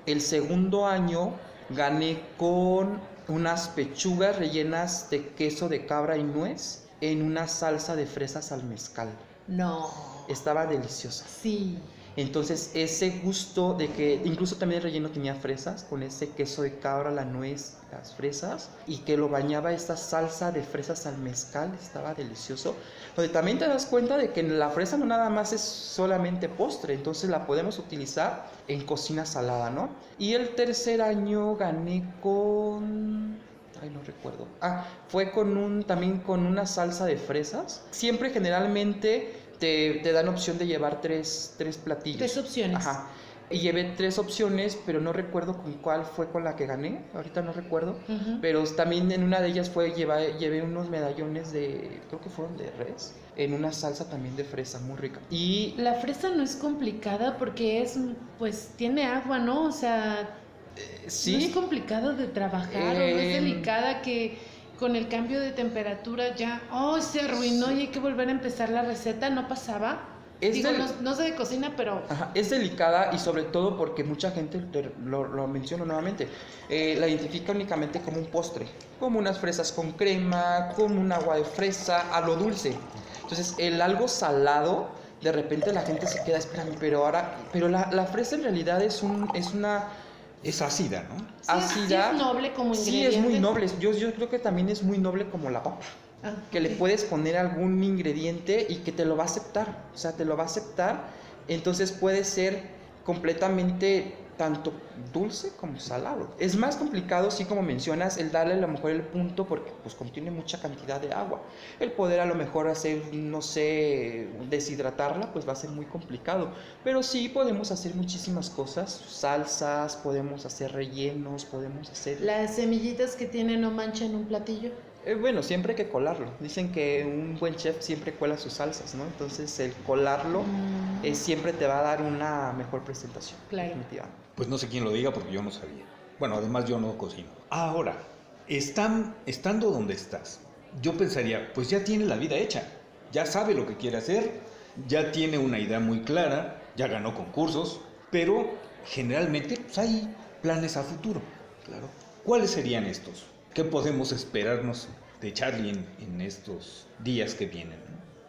El segundo año gané con unas pechugas rellenas de queso de cabra y nuez en una salsa de fresas al mezcal.
No.
Estaba deliciosa.
Sí.
Entonces ese gusto de que incluso también el relleno tenía fresas, con ese queso de cabra, la nuez, las fresas, y que lo bañaba esta salsa de fresas al mezcal, estaba delicioso. Donde también te das cuenta de que la fresa no nada más es solamente postre, entonces la podemos utilizar en cocina salada, ¿no? Y el tercer año gané con... Ay, no recuerdo. Ah, fue con un, también con una salsa de fresas. Siempre generalmente te, dan opción de llevar tres, tres platillos.
Tres opciones.
Ajá. Y llevé tres opciones, pero no recuerdo con cuál fue con la que gané. Ahorita no recuerdo. Pero también en una de ellas fue llevé, llevé unos medallones de, creo que fueron de res, en una salsa también de fresa, muy rica.
Y la fresa no es complicada porque es, pues, tiene agua, ¿no? O sea, eh, sí. No es complicado de trabajar, o no es em, delicada que con el cambio de temperatura ya, oh, se arruinó y hay que volver a empezar la receta, ¿no pasaba? Es Digo, no, sé de cocina, pero...
es delicada y sobre todo porque mucha gente, lo, lo menciono nuevamente, eh, la identifica únicamente como un postre, como unas fresas con crema, como un agua de fresa, a lo dulce. Entonces, el algo salado, de repente la gente se queda, espérame, pero ahora, pero la, la fresa en realidad es, un, es una
es ácida, ¿no?
ácida.
Sí es noble como
ingrediente. Sí, es muy noble. Yo, yo creo que también es muy noble como la papa. Ah, que le puedes poner algún ingrediente y que te lo va a aceptar. O sea, te lo va a aceptar. Entonces puede ser completamente tanto dulce como salado. Es más complicado, sí como mencionas, el darle a lo mejor el punto porque pues contiene mucha cantidad de agua. El poder a lo mejor hacer, no sé, deshidratarla, pues va a ser muy complicado. Pero sí podemos hacer muchísimas cosas, salsas, podemos hacer rellenos, podemos hacer...
Las semillitas que tienen no manchan un platillo.
Eh, bueno, siempre hay que colarlo. Dicen que un buen chef siempre cuela sus salsas, ¿no? Entonces el colarlo mm. eh, siempre te va a dar una mejor presentación.
Claro.
Pues no sé quién lo diga porque yo no sabía. Bueno, además yo no cocino. Ahora, están, estando donde estás, yo pensaría, pues ya tiene la vida hecha, ya sabe lo que quiere hacer, ya tiene una idea muy clara, ya ganó concursos, pero generalmente pues, hay planes a futuro. Claro. ¿Cuáles serían estos? ¿Qué podemos esperarnos de Charlie en, estos días que vienen?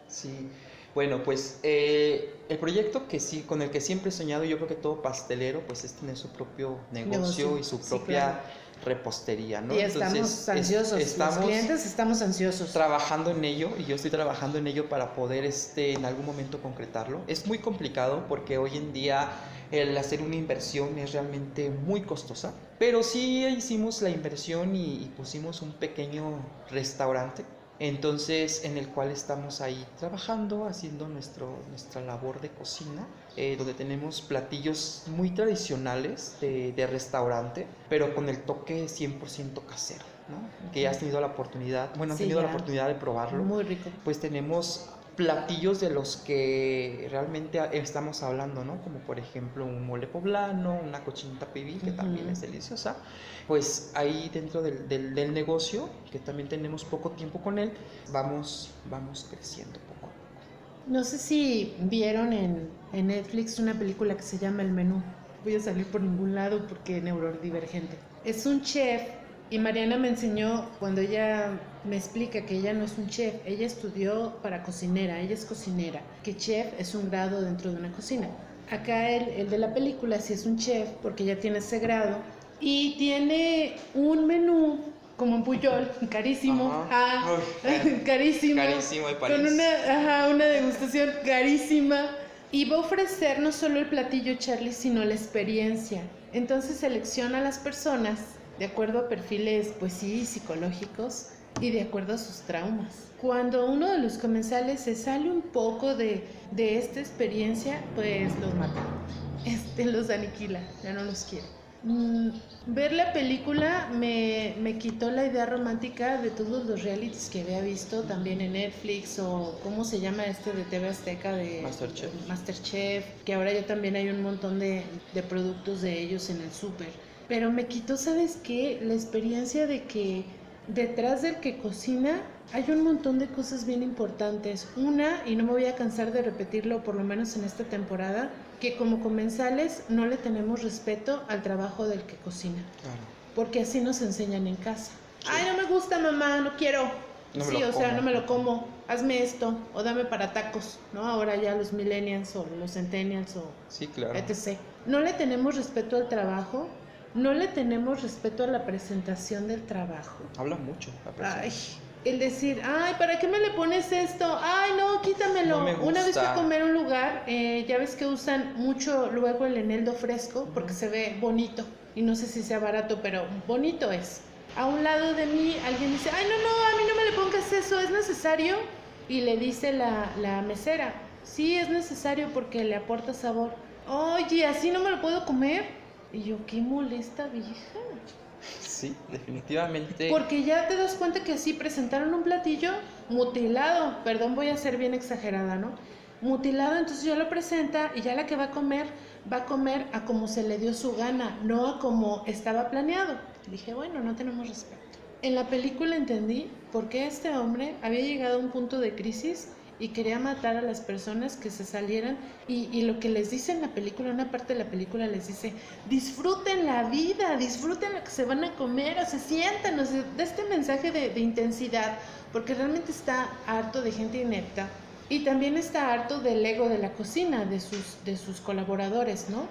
Sí, bueno, pues eh, el proyecto que sí, con el que siempre he soñado, yo creo que todo pastelero, pues es tener su propio negocio, y su propia repostería, ¿no?
Y estamos ansiosos, estamos los clientes estamos ansiosos.
Trabajando en ello, y yo estoy trabajando en ello para poder este, en algún momento concretarlo. Es muy complicado porque hoy en día el hacer una inversión es realmente muy costosa, pero sí hicimos la inversión y, pusimos un pequeño restaurante entonces en el cual estamos ahí trabajando, haciendo nuestro, nuestra labor de cocina, eh, donde tenemos platillos muy tradicionales de, de, restaurante, pero con el toque 100% casero, ¿no? que ya has tenido la oportunidad, bueno, han tenido la oportunidad de probarlo.
Muy rico.
Pues tenemos platillos de los que realmente estamos hablando, ¿no? Como por ejemplo un mole poblano, una cochinita pibil, que también es deliciosa. Pues ahí dentro del, del, negocio, que también tenemos poco tiempo con él, vamos, vamos creciendo poco
No sé si vieron en, en Netflix una película que se llama El Menú. Voy a salir por ningún lado porque neurodivergente. Es un chef y Mariana me enseñó, cuando ella me explica que ella no es un chef, ella estudió para cocinera, ella es cocinera, que chef es un grado dentro de una cocina. Acá el, el de la película sí es un chef porque ya tiene ese grado y tiene un menú como un puyol, carísimo, ah, carísimo,
carísimo de París.
con una, ajá, una degustación carísima. Y va a ofrecer no solo el platillo Charlie, sino la experiencia. Entonces selecciona a las personas de acuerdo a perfiles, pues sí, psicológicos y de acuerdo a sus traumas. Cuando uno de los comensales se sale un poco de, de esta experiencia, pues los mata, este, los aniquila, ya no los quiere. Mm, ver la película me, me, quitó la idea romántica de todos los realities que había visto también en Netflix o cómo se llama este de TV Azteca de
Masterchef,
Masterchef que ahora ya también hay un montón de, de productos de ellos en el súper pero me quitó, ¿sabes qué? La experiencia de que detrás del que cocina hay un montón de cosas bien importantes. Una, y no me voy a cansar de repetirlo, por lo menos en esta temporada, que como comensales no le tenemos respeto al trabajo del que cocina. Porque así nos enseñan en casa. Ay, no me gusta, mamá, no quiero. sí, o sea, no me lo como. Hazme esto o dame para tacos, ¿no? Ahora ya los millennials o los centennials o
sí, claro.
etc. No le tenemos respeto al trabajo no le tenemos respeto a la presentación del trabajo.
Habla mucho.
Ay, el decir, ay, ¿para qué me le pones esto? Ay, no, quítamelo. Una vez fui a comer un lugar, eh, ya ves que usan mucho luego el eneldo fresco porque se ve bonito. Y no sé si sea barato, pero bonito es. A un lado de mí alguien dice, ay, no, no, a mí no me le pongas eso, ¿es necesario? Y le dice la, la mesera, sí, es necesario porque le aporta sabor. Oye, ¿así no me lo puedo comer? Y yo, qué molesta vieja.
Sí, definitivamente.
Porque ya te das cuenta que así presentaron un platillo mutilado, perdón, voy a ser bien exagerada, ¿no? Mutilado, entonces yo lo presenta y ya la que va a comer, va a comer a como se le dio su gana, no a como estaba planeado. Dije, bueno, no tenemos respeto. En la película entendí por qué este hombre había llegado a un punto de crisis y quería matar a las personas que se salieran y, lo que les dice en la película, una parte de la película les dice, disfruten la vida, disfruten lo que se van a comer, o se sientan, o sea, da este mensaje de, de intensidad, porque realmente está harto de gente inepta y también está harto del ego de la cocina, de sus, de sus colaboradores, ¿no?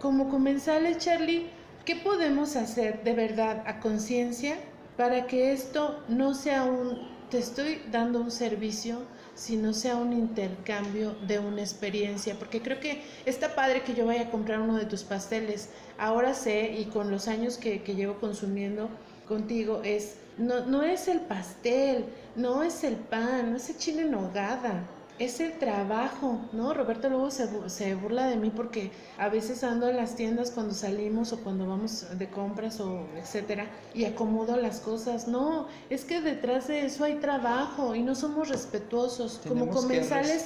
Como comensales, Charlie, ¿qué podemos hacer de verdad a conciencia para que esto no sea un, te estoy dando un servicio, sino sea un intercambio de una experiencia, porque creo que está padre que yo vaya a comprar uno de tus pasteles. Ahora sé, y con los años que, que llevo consumiendo contigo, es, no, no es el pastel, no es el pan, no es el chile en nogada, es el trabajo, ¿no? Roberto luego se, se, burla de mí porque a veces ando en las tiendas cuando salimos o cuando vamos de compras o etcétera y acomodo las cosas. No, es que detrás de eso hay trabajo y no somos respetuosos. Como comensales,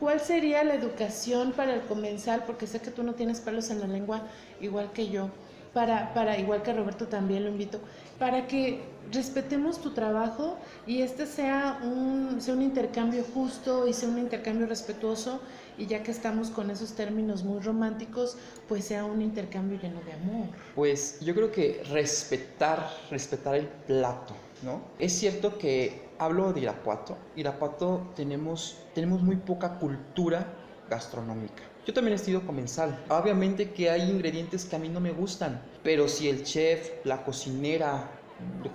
¿cuál sería la educación para el comensal? Porque sé que tú no tienes pelos en la lengua igual que yo. Para, para igual que Roberto también lo invito, para que respetemos tu trabajo y este sea un, sea un intercambio justo y sea un intercambio respetuoso y ya que estamos con esos términos muy románticos, pues sea un intercambio lleno de amor.
Pues yo creo que respetar, respetar el plato, ¿no? Es cierto que hablo de Irapuato, Irapuato tenemos, tenemos muy poca cultura gastronómica. Yo también he sido comensal. Obviamente que hay ingredientes que a mí no me gustan, pero si el chef, la cocinera,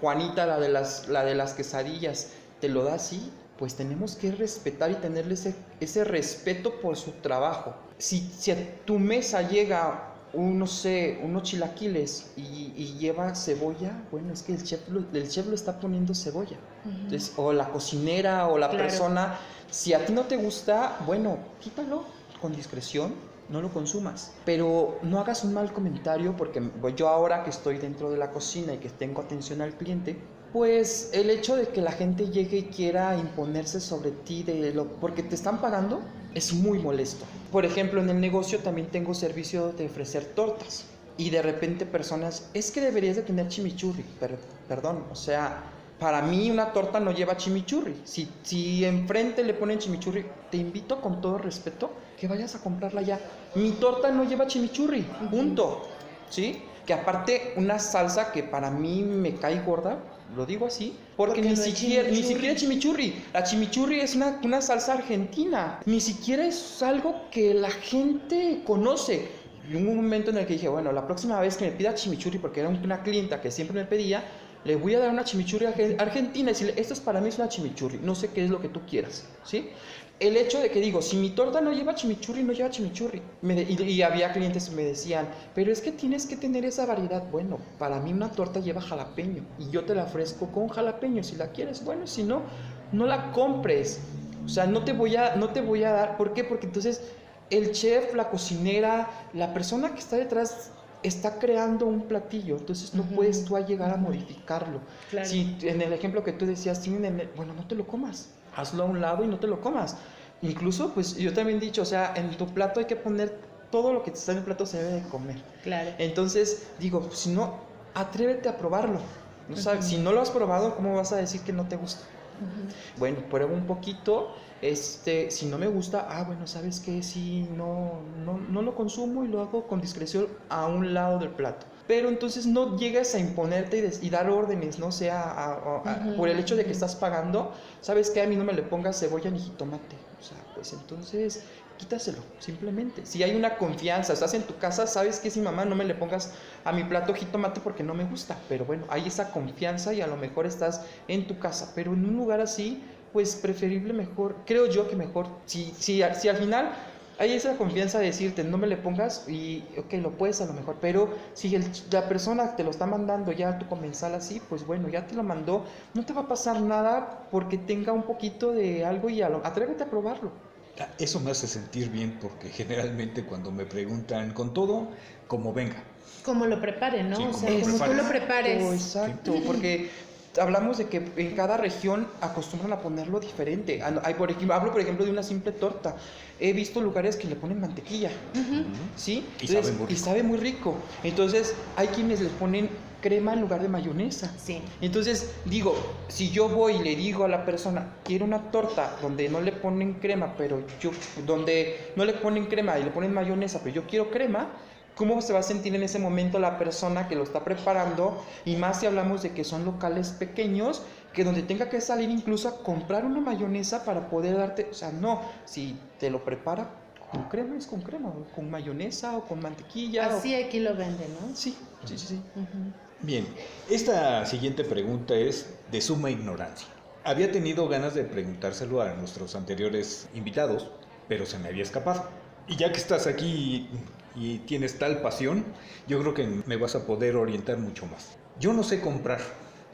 Juanita, la de las, la de las quesadillas, te lo da así, pues tenemos que respetar y tenerle ese, ese respeto por su trabajo. Si, si, a tu mesa llega, un, no sé, unos chilaquiles y, lleva cebolla, bueno, es que el chef lo, el chef lo está poniendo cebolla. Entonces, o la cocinera o la persona, si a ti no te gusta, bueno, quítalo con discreción no lo consumas. Pero no hagas un mal comentario porque yo ahora que estoy dentro de la cocina y que tengo atención al cliente, Pues el hecho de que la gente llegue y quiera imponerse sobre ti de lo, porque te están pagando es muy molesto. Por ejemplo, en el negocio también tengo servicio de ofrecer tortas y de repente personas, es que deberías de tener chimichurri, pero, perdón, o sea, para mí una torta no lleva chimichurri. Si, si enfrente le ponen chimichurri, te invito con todo respeto que vayas a comprarla ya. Mi torta no lleva chimichurri, punto. ¿Sí? Que aparte una salsa que para mí me cae gorda, lo digo así, porque, ni, siquiera, ni siquiera chimichurri. La chimichurri es una, una salsa argentina. Ni siquiera es algo que la gente conoce. Y hubo un momento en el que dije, bueno, la próxima vez que me pida chimichurri, porque era una clienta que siempre me pedía, le voy a dar una chimichurri argentina y decirle, esto es para mí es una chimichurri, no sé qué es lo que tú quieras, ¿sí? El hecho de que digo, si mi torta no lleva chimichurri, no lleva chimichurri. y, había clientes que me decían, pero es que tienes que tener esa variedad. Bueno, para mí una torta lleva jalapeño y yo te la ofrezco con jalapeño. Si la quieres, bueno, si no, no la compres. O sea, no te voy a, no te voy a dar. ¿Por qué? Porque entonces el chef, la cocinera, la persona que está detrás está creando un platillo, entonces no puedes tú a llegar a modificarlo. Si en el ejemplo que tú decías, bueno, no te lo comas, hazlo a un lado y no te lo comas. Incluso, pues yo también he dicho, o sea, en tu plato hay que poner todo lo que está en el plato se debe de comer.
Claro.
Entonces, digo, si no, atrévete a probarlo. ¿no sabes? Si no lo has probado, ¿cómo vas a decir que no te gusta? Bueno, prueba un poquito, este, si no me gusta, ah, bueno, ¿sabes qué? Si no, no, no lo consumo y lo hago con discreción a un lado del plato. Pero entonces no llegas a imponerte y, dar órdenes, no sea por el hecho de que estás pagando, ¿sabes qué? A mí no me le pongas cebolla ni jitomate. O sea, pues entonces quítaselo, simplemente. Si hay una confianza, estás en tu casa, sabes que si mamá no me le pongas a mi plato jitomate porque no me gusta, pero bueno, hay esa confianza y a lo mejor estás en tu casa, pero en un lugar así, pues preferible mejor, creo yo que mejor, si, si, si al final hay esa confianza de decirte, no me le pongas y, ok, lo puedes a lo mejor, pero si la persona te lo está mandando ya tu comensal así, pues bueno, ya te lo mandó, no te va a pasar nada porque tenga un poquito de algo y a lo, atrévete a probarlo.
Ah, eso me hace sentir bien porque generalmente cuando me preguntan con todo, como venga.
Como lo preparen, ¿no? o sea, como tú lo prepares.
exacto, porque hablamos de que en cada región acostumbran a ponerlo diferente. Ah, hay, por ejemplo, hablo, por ejemplo, de una simple torta. He visto lugares que le ponen mantequilla, ¿sí?
Y, sabe muy rico.
y sabe muy rico. Entonces, hay quienes le ponen crema en lugar de mayonesa.
Sí.
Entonces, digo, si yo voy y le digo a la persona, quiero una torta donde no le ponen crema, pero yo, donde no le ponen crema y le ponen mayonesa, pero yo quiero crema, ¿cómo se va a sentir en ese momento la persona que lo está preparando? Y más si hablamos de que son locales pequeños, que donde tenga que salir incluso a comprar una mayonesa para poder darte, o sea, no, si te lo prepara con crema es con crema, con mayonesa o con mantequilla.
Así aquí lo venden, ¿no?
Sí, sí, sí. sí.
Bien, esta siguiente pregunta es de suma ignorancia. Había tenido ganas de preguntárselo a nuestros anteriores invitados, pero se me había escapado. Y ya que estás aquí y, tienes tal pasión, yo creo que me vas a poder orientar mucho más. Yo no sé comprar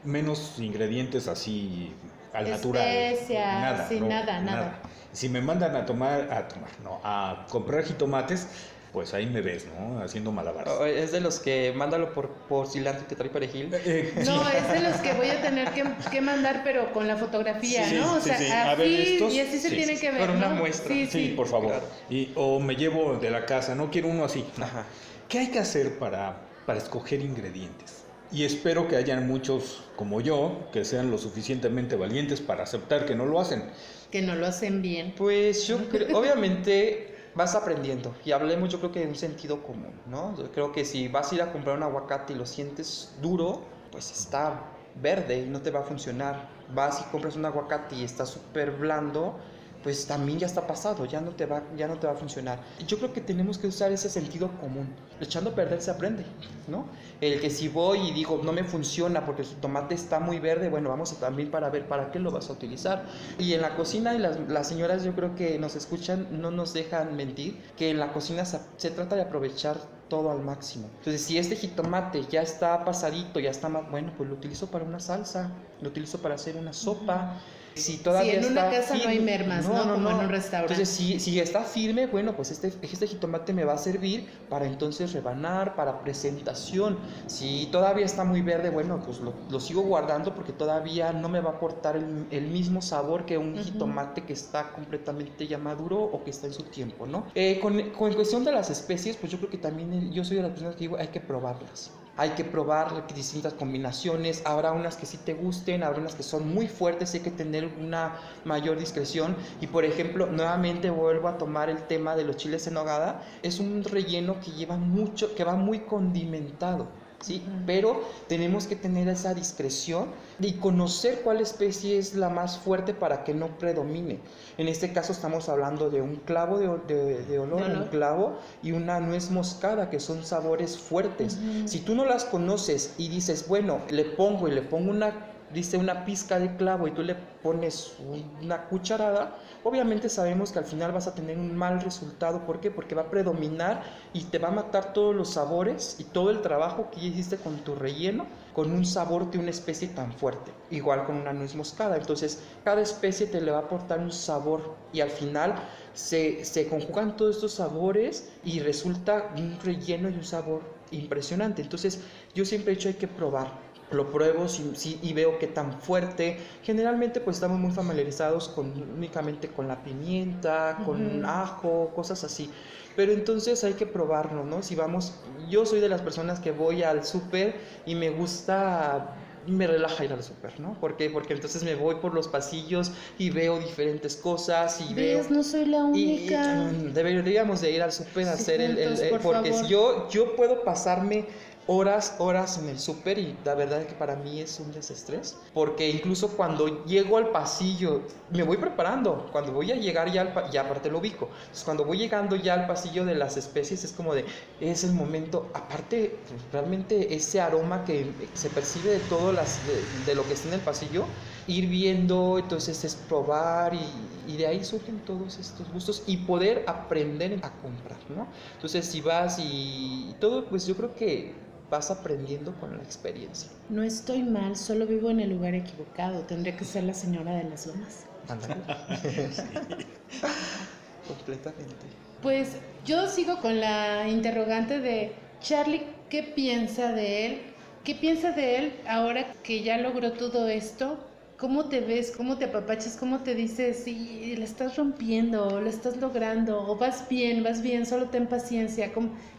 menos ingredientes así al natural.
Nada, sí, nada, nada,
Si me mandan a tomar, a tomar, no, a comprar jitomates, pues ahí me ves, ¿no? Haciendo malabares.
Oh, es de los que mándalo por, por cilantro que trae perejil.
Eh, no, es de los que voy a tener que, mandar, pero con la fotografía, ¿no? O sea, así, y así se tiene que ver.
Con una muestra.
Sí, por favor. Y, o me llevo de la casa, no quiero uno así. Ajá. ¿Qué hay que hacer para, para escoger ingredientes? Y espero que hayan muchos como yo que sean lo suficientemente valientes para aceptar que no lo hacen.
Que no lo hacen bien.
Pues yo creo, obviamente vas aprendiendo. Y hablemos yo creo que de un sentido común, ¿no? Yo creo que si vas a ir a comprar un aguacate y lo sientes duro, pues está verde y no te va a funcionar. Vas y compras un aguacate y está súper blando, pues también ya está pasado, ya no te va, ya no te va a funcionar. Yo creo que tenemos que usar ese sentido común. Echando a perder se aprende, ¿no? El que si voy y digo no me funciona porque su tomate está muy verde, bueno, vamos a también para ver para qué lo vas a utilizar. Y en la cocina, y las, las señoras yo creo que nos escuchan, no nos dejan mentir, que en la cocina se, se trata de aprovechar todo al máximo. Entonces, si este jitomate ya está pasadito, ya está más, bueno, pues lo utilizo para una salsa, lo utilizo para hacer una sopa. Si todavía
en una casa no hay mermas, ¿no? Como en un restaurante.
Entonces, si, si está firme, bueno, pues este, este jitomate me va a servir para entonces rebanar, para presentación. Si todavía está muy verde, bueno, pues lo, lo sigo guardando porque todavía no me va a aportar el, el mismo sabor que un jitomate que está completamente ya maduro o que está en su tiempo, ¿no? Eh, con, con cuestión de las especies, pues yo creo que también yo soy de las personas que digo, hay que probarlas hay que probar distintas combinaciones, habrá unas que sí te gusten, habrá unas que son muy fuertes, hay que tener una mayor discreción. Y por ejemplo, nuevamente vuelvo a tomar el tema de los chiles en nogada, es un relleno que lleva mucho, que va muy condimentado. ¿Sí? Pero tenemos que tener esa discreción y conocer cuál especie es la más fuerte para que no predomine. En este caso estamos hablando de un clavo de, olor, un clavo y una nuez moscada, que son sabores fuertes. Si tú no las conoces y dices, bueno, le pongo y le pongo una dice una pizca de clavo y tú le pones una cucharada, obviamente sabemos que al final vas a tener un mal resultado. ¿Por qué? Porque va a predominar y te va a matar todos los sabores y todo el trabajo que hiciste con tu relleno con un sabor de una especie tan fuerte. Igual con una nuez moscada. Entonces, cada especie te le va a aportar un sabor y al final se, se conjugan todos estos sabores y resulta un relleno y un sabor impresionante. Entonces, yo siempre he dicho hay que probar lo pruebo y veo que tan fuerte. Generalmente pues estamos muy familiarizados con, únicamente con la pimienta, con ajo, cosas así. Pero entonces hay que probarlo, ¿no? Si vamos, yo soy de las personas que voy al súper y me gusta me relaja ir al súper, ¿no? ¿Por qué? Porque entonces me voy por los pasillos y veo diferentes cosas y
¿Ves?
veo...
no soy la única.
Y, deberíamos de ir al súper a hacer el... el, porque yo, yo puedo pasarme horas, horas en el súper y la verdad es que para mí es un desestrés, porque incluso cuando llego al pasillo, me voy preparando, cuando voy a llegar ya al ya aparte lo ubico, entonces cuando voy llegando ya al pasillo de las especies es como de, es el momento, aparte realmente ese aroma que se percibe de todo las, de, lo que está en el pasillo, ir viendo, entonces es probar y, y, de ahí surgen todos estos gustos y poder aprender a comprar, ¿no? Entonces si vas y todo, pues yo creo que vas aprendiendo con la experiencia.
No estoy mal, solo vivo en el lugar equivocado. Tendría que ser la señora de las lomas.
Completamente.
Pues yo sigo con la interrogante de Charlie, ¿qué piensa de él? ¿Qué piensa de él ahora que ya logró todo esto? ¿Cómo te ves? ¿Cómo te apapachas? ¿Cómo te dices? Si le estás rompiendo, lo estás logrando, o vas bien, vas bien, solo ten paciencia.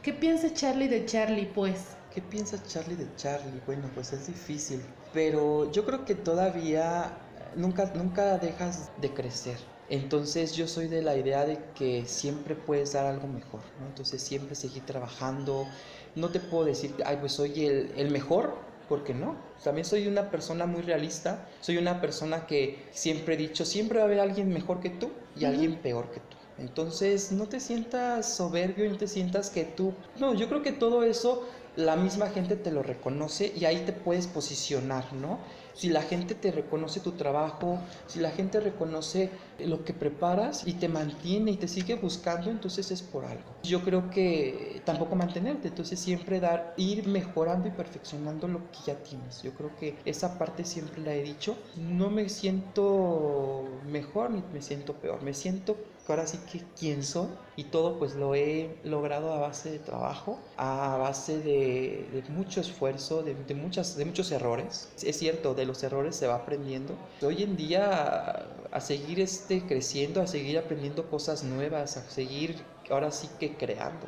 ¿Qué piensa Charlie de Charlie, pues?
¿Qué piensa Charlie de Charlie? Bueno, pues es difícil, pero yo creo que todavía nunca, nunca dejas de crecer. Entonces yo soy de la idea de que siempre puedes dar algo mejor, ¿no? Entonces siempre seguir trabajando. No te puedo decir, ay, pues soy el, el mejor, porque no. También soy una persona muy realista, soy una persona que siempre he dicho, siempre va a haber alguien mejor que tú y alguien peor que tú. Entonces no te sientas soberbio, no te sientas que tú... No, yo creo que todo eso la misma gente te lo reconoce y ahí te puedes posicionar, ¿no? Si la gente te reconoce tu trabajo, si la gente reconoce lo que preparas y te mantiene y te sigue buscando, entonces es por algo. Yo creo que tampoco mantenerte, entonces siempre dar, ir mejorando y perfeccionando lo que ya tienes. Yo creo que esa parte siempre la he dicho. No me siento mejor ni me siento peor, me siento ahora sí que quién soy y todo pues lo he logrado a base de trabajo, a base de, mucho esfuerzo, de, muchas, de muchos errores. Es cierto, de los errores se va aprendiendo. Hoy en día a, seguir este, creciendo, a seguir aprendiendo cosas nuevas, a seguir ahora sí que creando.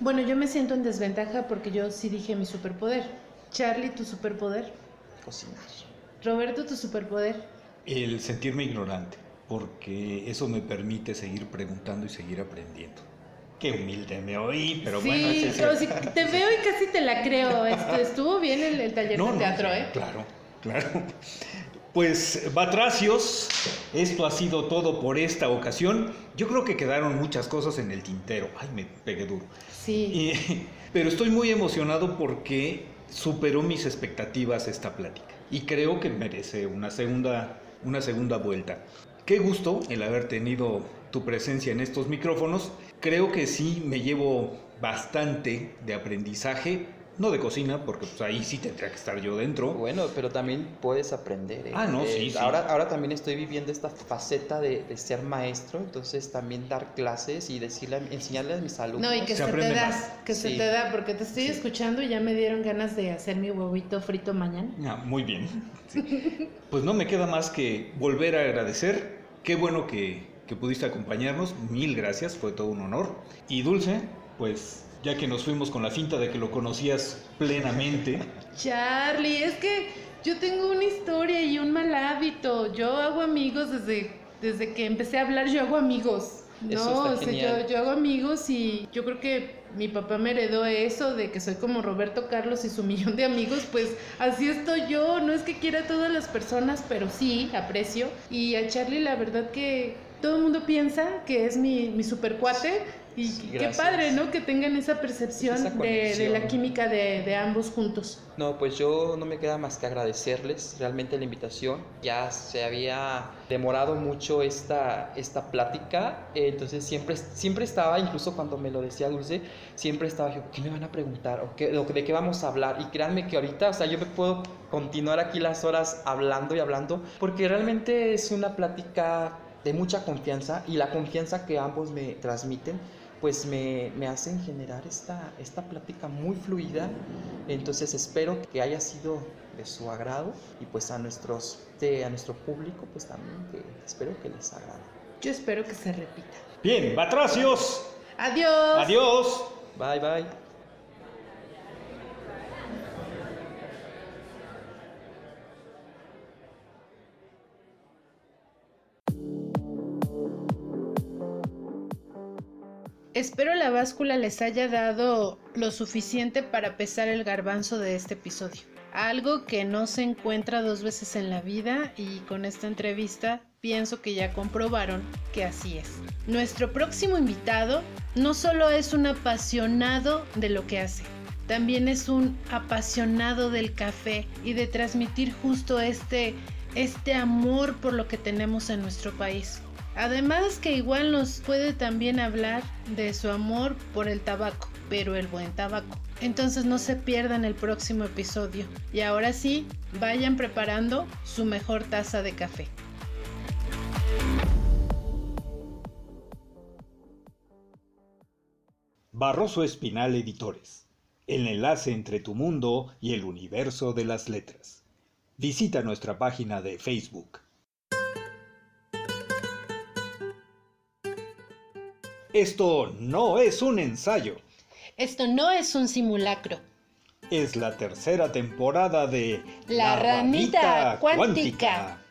Bueno, yo me siento en desventaja porque yo sí dije mi superpoder. Charlie, tu superpoder.
Cocinar.
Roberto, tu superpoder.
El sentirme ignorante porque eso me permite seguir preguntando y seguir aprendiendo. Qué humilde me oí, pero bueno.
Sí, pero si te veo y casi te la creo. estuvo bien el, taller de teatro, ¿eh?
Claro, claro. Pues, Batracios, esto ha sido todo por esta ocasión. Yo creo que quedaron muchas cosas en el tintero. Ay, me pegué duro.
Sí.
pero estoy muy emocionado porque superó mis expectativas esta plática. Y creo que merece una segunda, una segunda vuelta. Qué gusto el haber tenido tu presencia en estos micrófonos. Creo que sí me llevo bastante de aprendizaje no de cocina, porque pues ahí sí tendría que estar yo dentro.
Bueno, pero también puedes aprender. ¿eh?
Ah, no,
Eh,
sí, sí.
Ahora, ahora también estoy viviendo esta faceta de, de ser maestro, entonces también dar clases y decirle, enseñarle a mis alumnos.
No, y que
Se
se, te
aprende
da,
más.
que se te da, porque te estoy
Sí.
escuchando y ya me dieron ganas de hacer mi huevito frito mañana.
Ah, muy bien. Sí. Pues no me queda más que volver a agradecer. Qué bueno que, que pudiste acompañarnos. Mil gracias, fue todo un honor. Y Dulce, pues ya que nos fuimos con la finta de que lo conocías plenamente,
Charlie, es que yo tengo una historia y un mal hábito. Yo hago amigos desde, desde que empecé a hablar, yo hago amigos. No,
Eso está
o sea, yo, yo hago amigos y yo creo que mi papá me heredó eso de que soy como Roberto Carlos y su millón de amigos, pues así estoy yo. No es que quiera a todas las personas, pero sí aprecio. Y a Charlie la verdad que todo el mundo piensa que es mi, mi super cuate. Y
Sí,
qué
gracias.
padre, ¿no? Que tengan esa percepción
Esa
de, de la química de, de ambos juntos.
No, pues yo no me queda más que agradecerles realmente la invitación. Ya se había demorado mucho esta, esta plática, eh, entonces siempre, siempre estaba, incluso cuando me lo decía Dulce, siempre estaba yo, ¿qué me van a preguntar? ¿O qué, ¿De qué vamos a hablar? Y créanme que ahorita, o sea, yo me puedo continuar aquí las horas hablando y hablando, porque realmente es una plática de mucha confianza y la confianza que ambos me transmiten pues me, me hacen generar esta, esta plática muy fluida. Entonces espero que haya sido de su agrado y pues a, nuestros, de- a nuestro público pues también que espero que les agrade.
Yo espero que se repita.
Bien, Batracios.
Adiós.
Adiós.
Bye bye.
Espero la báscula les haya dado lo suficiente para pesar el garbanzo de este episodio. Algo que no se encuentra dos veces en la vida y con esta entrevista pienso que ya comprobaron que así es. Nuestro próximo invitado no solo es un apasionado de lo que hace, también es un apasionado del café y de transmitir justo este, este amor por lo que tenemos en nuestro país. Además que igual nos puede también hablar de su amor por el tabaco, pero el buen tabaco. Entonces no se pierdan el próximo episodio. Y ahora sí, vayan preparando su mejor taza de café.
Barroso Espinal Editores. El enlace entre tu mundo y el universo de las letras. Visita nuestra página de Facebook. Esto no es un ensayo,
Esto no es un simulacro.
es la tercera temporada de
La ranita cuántica.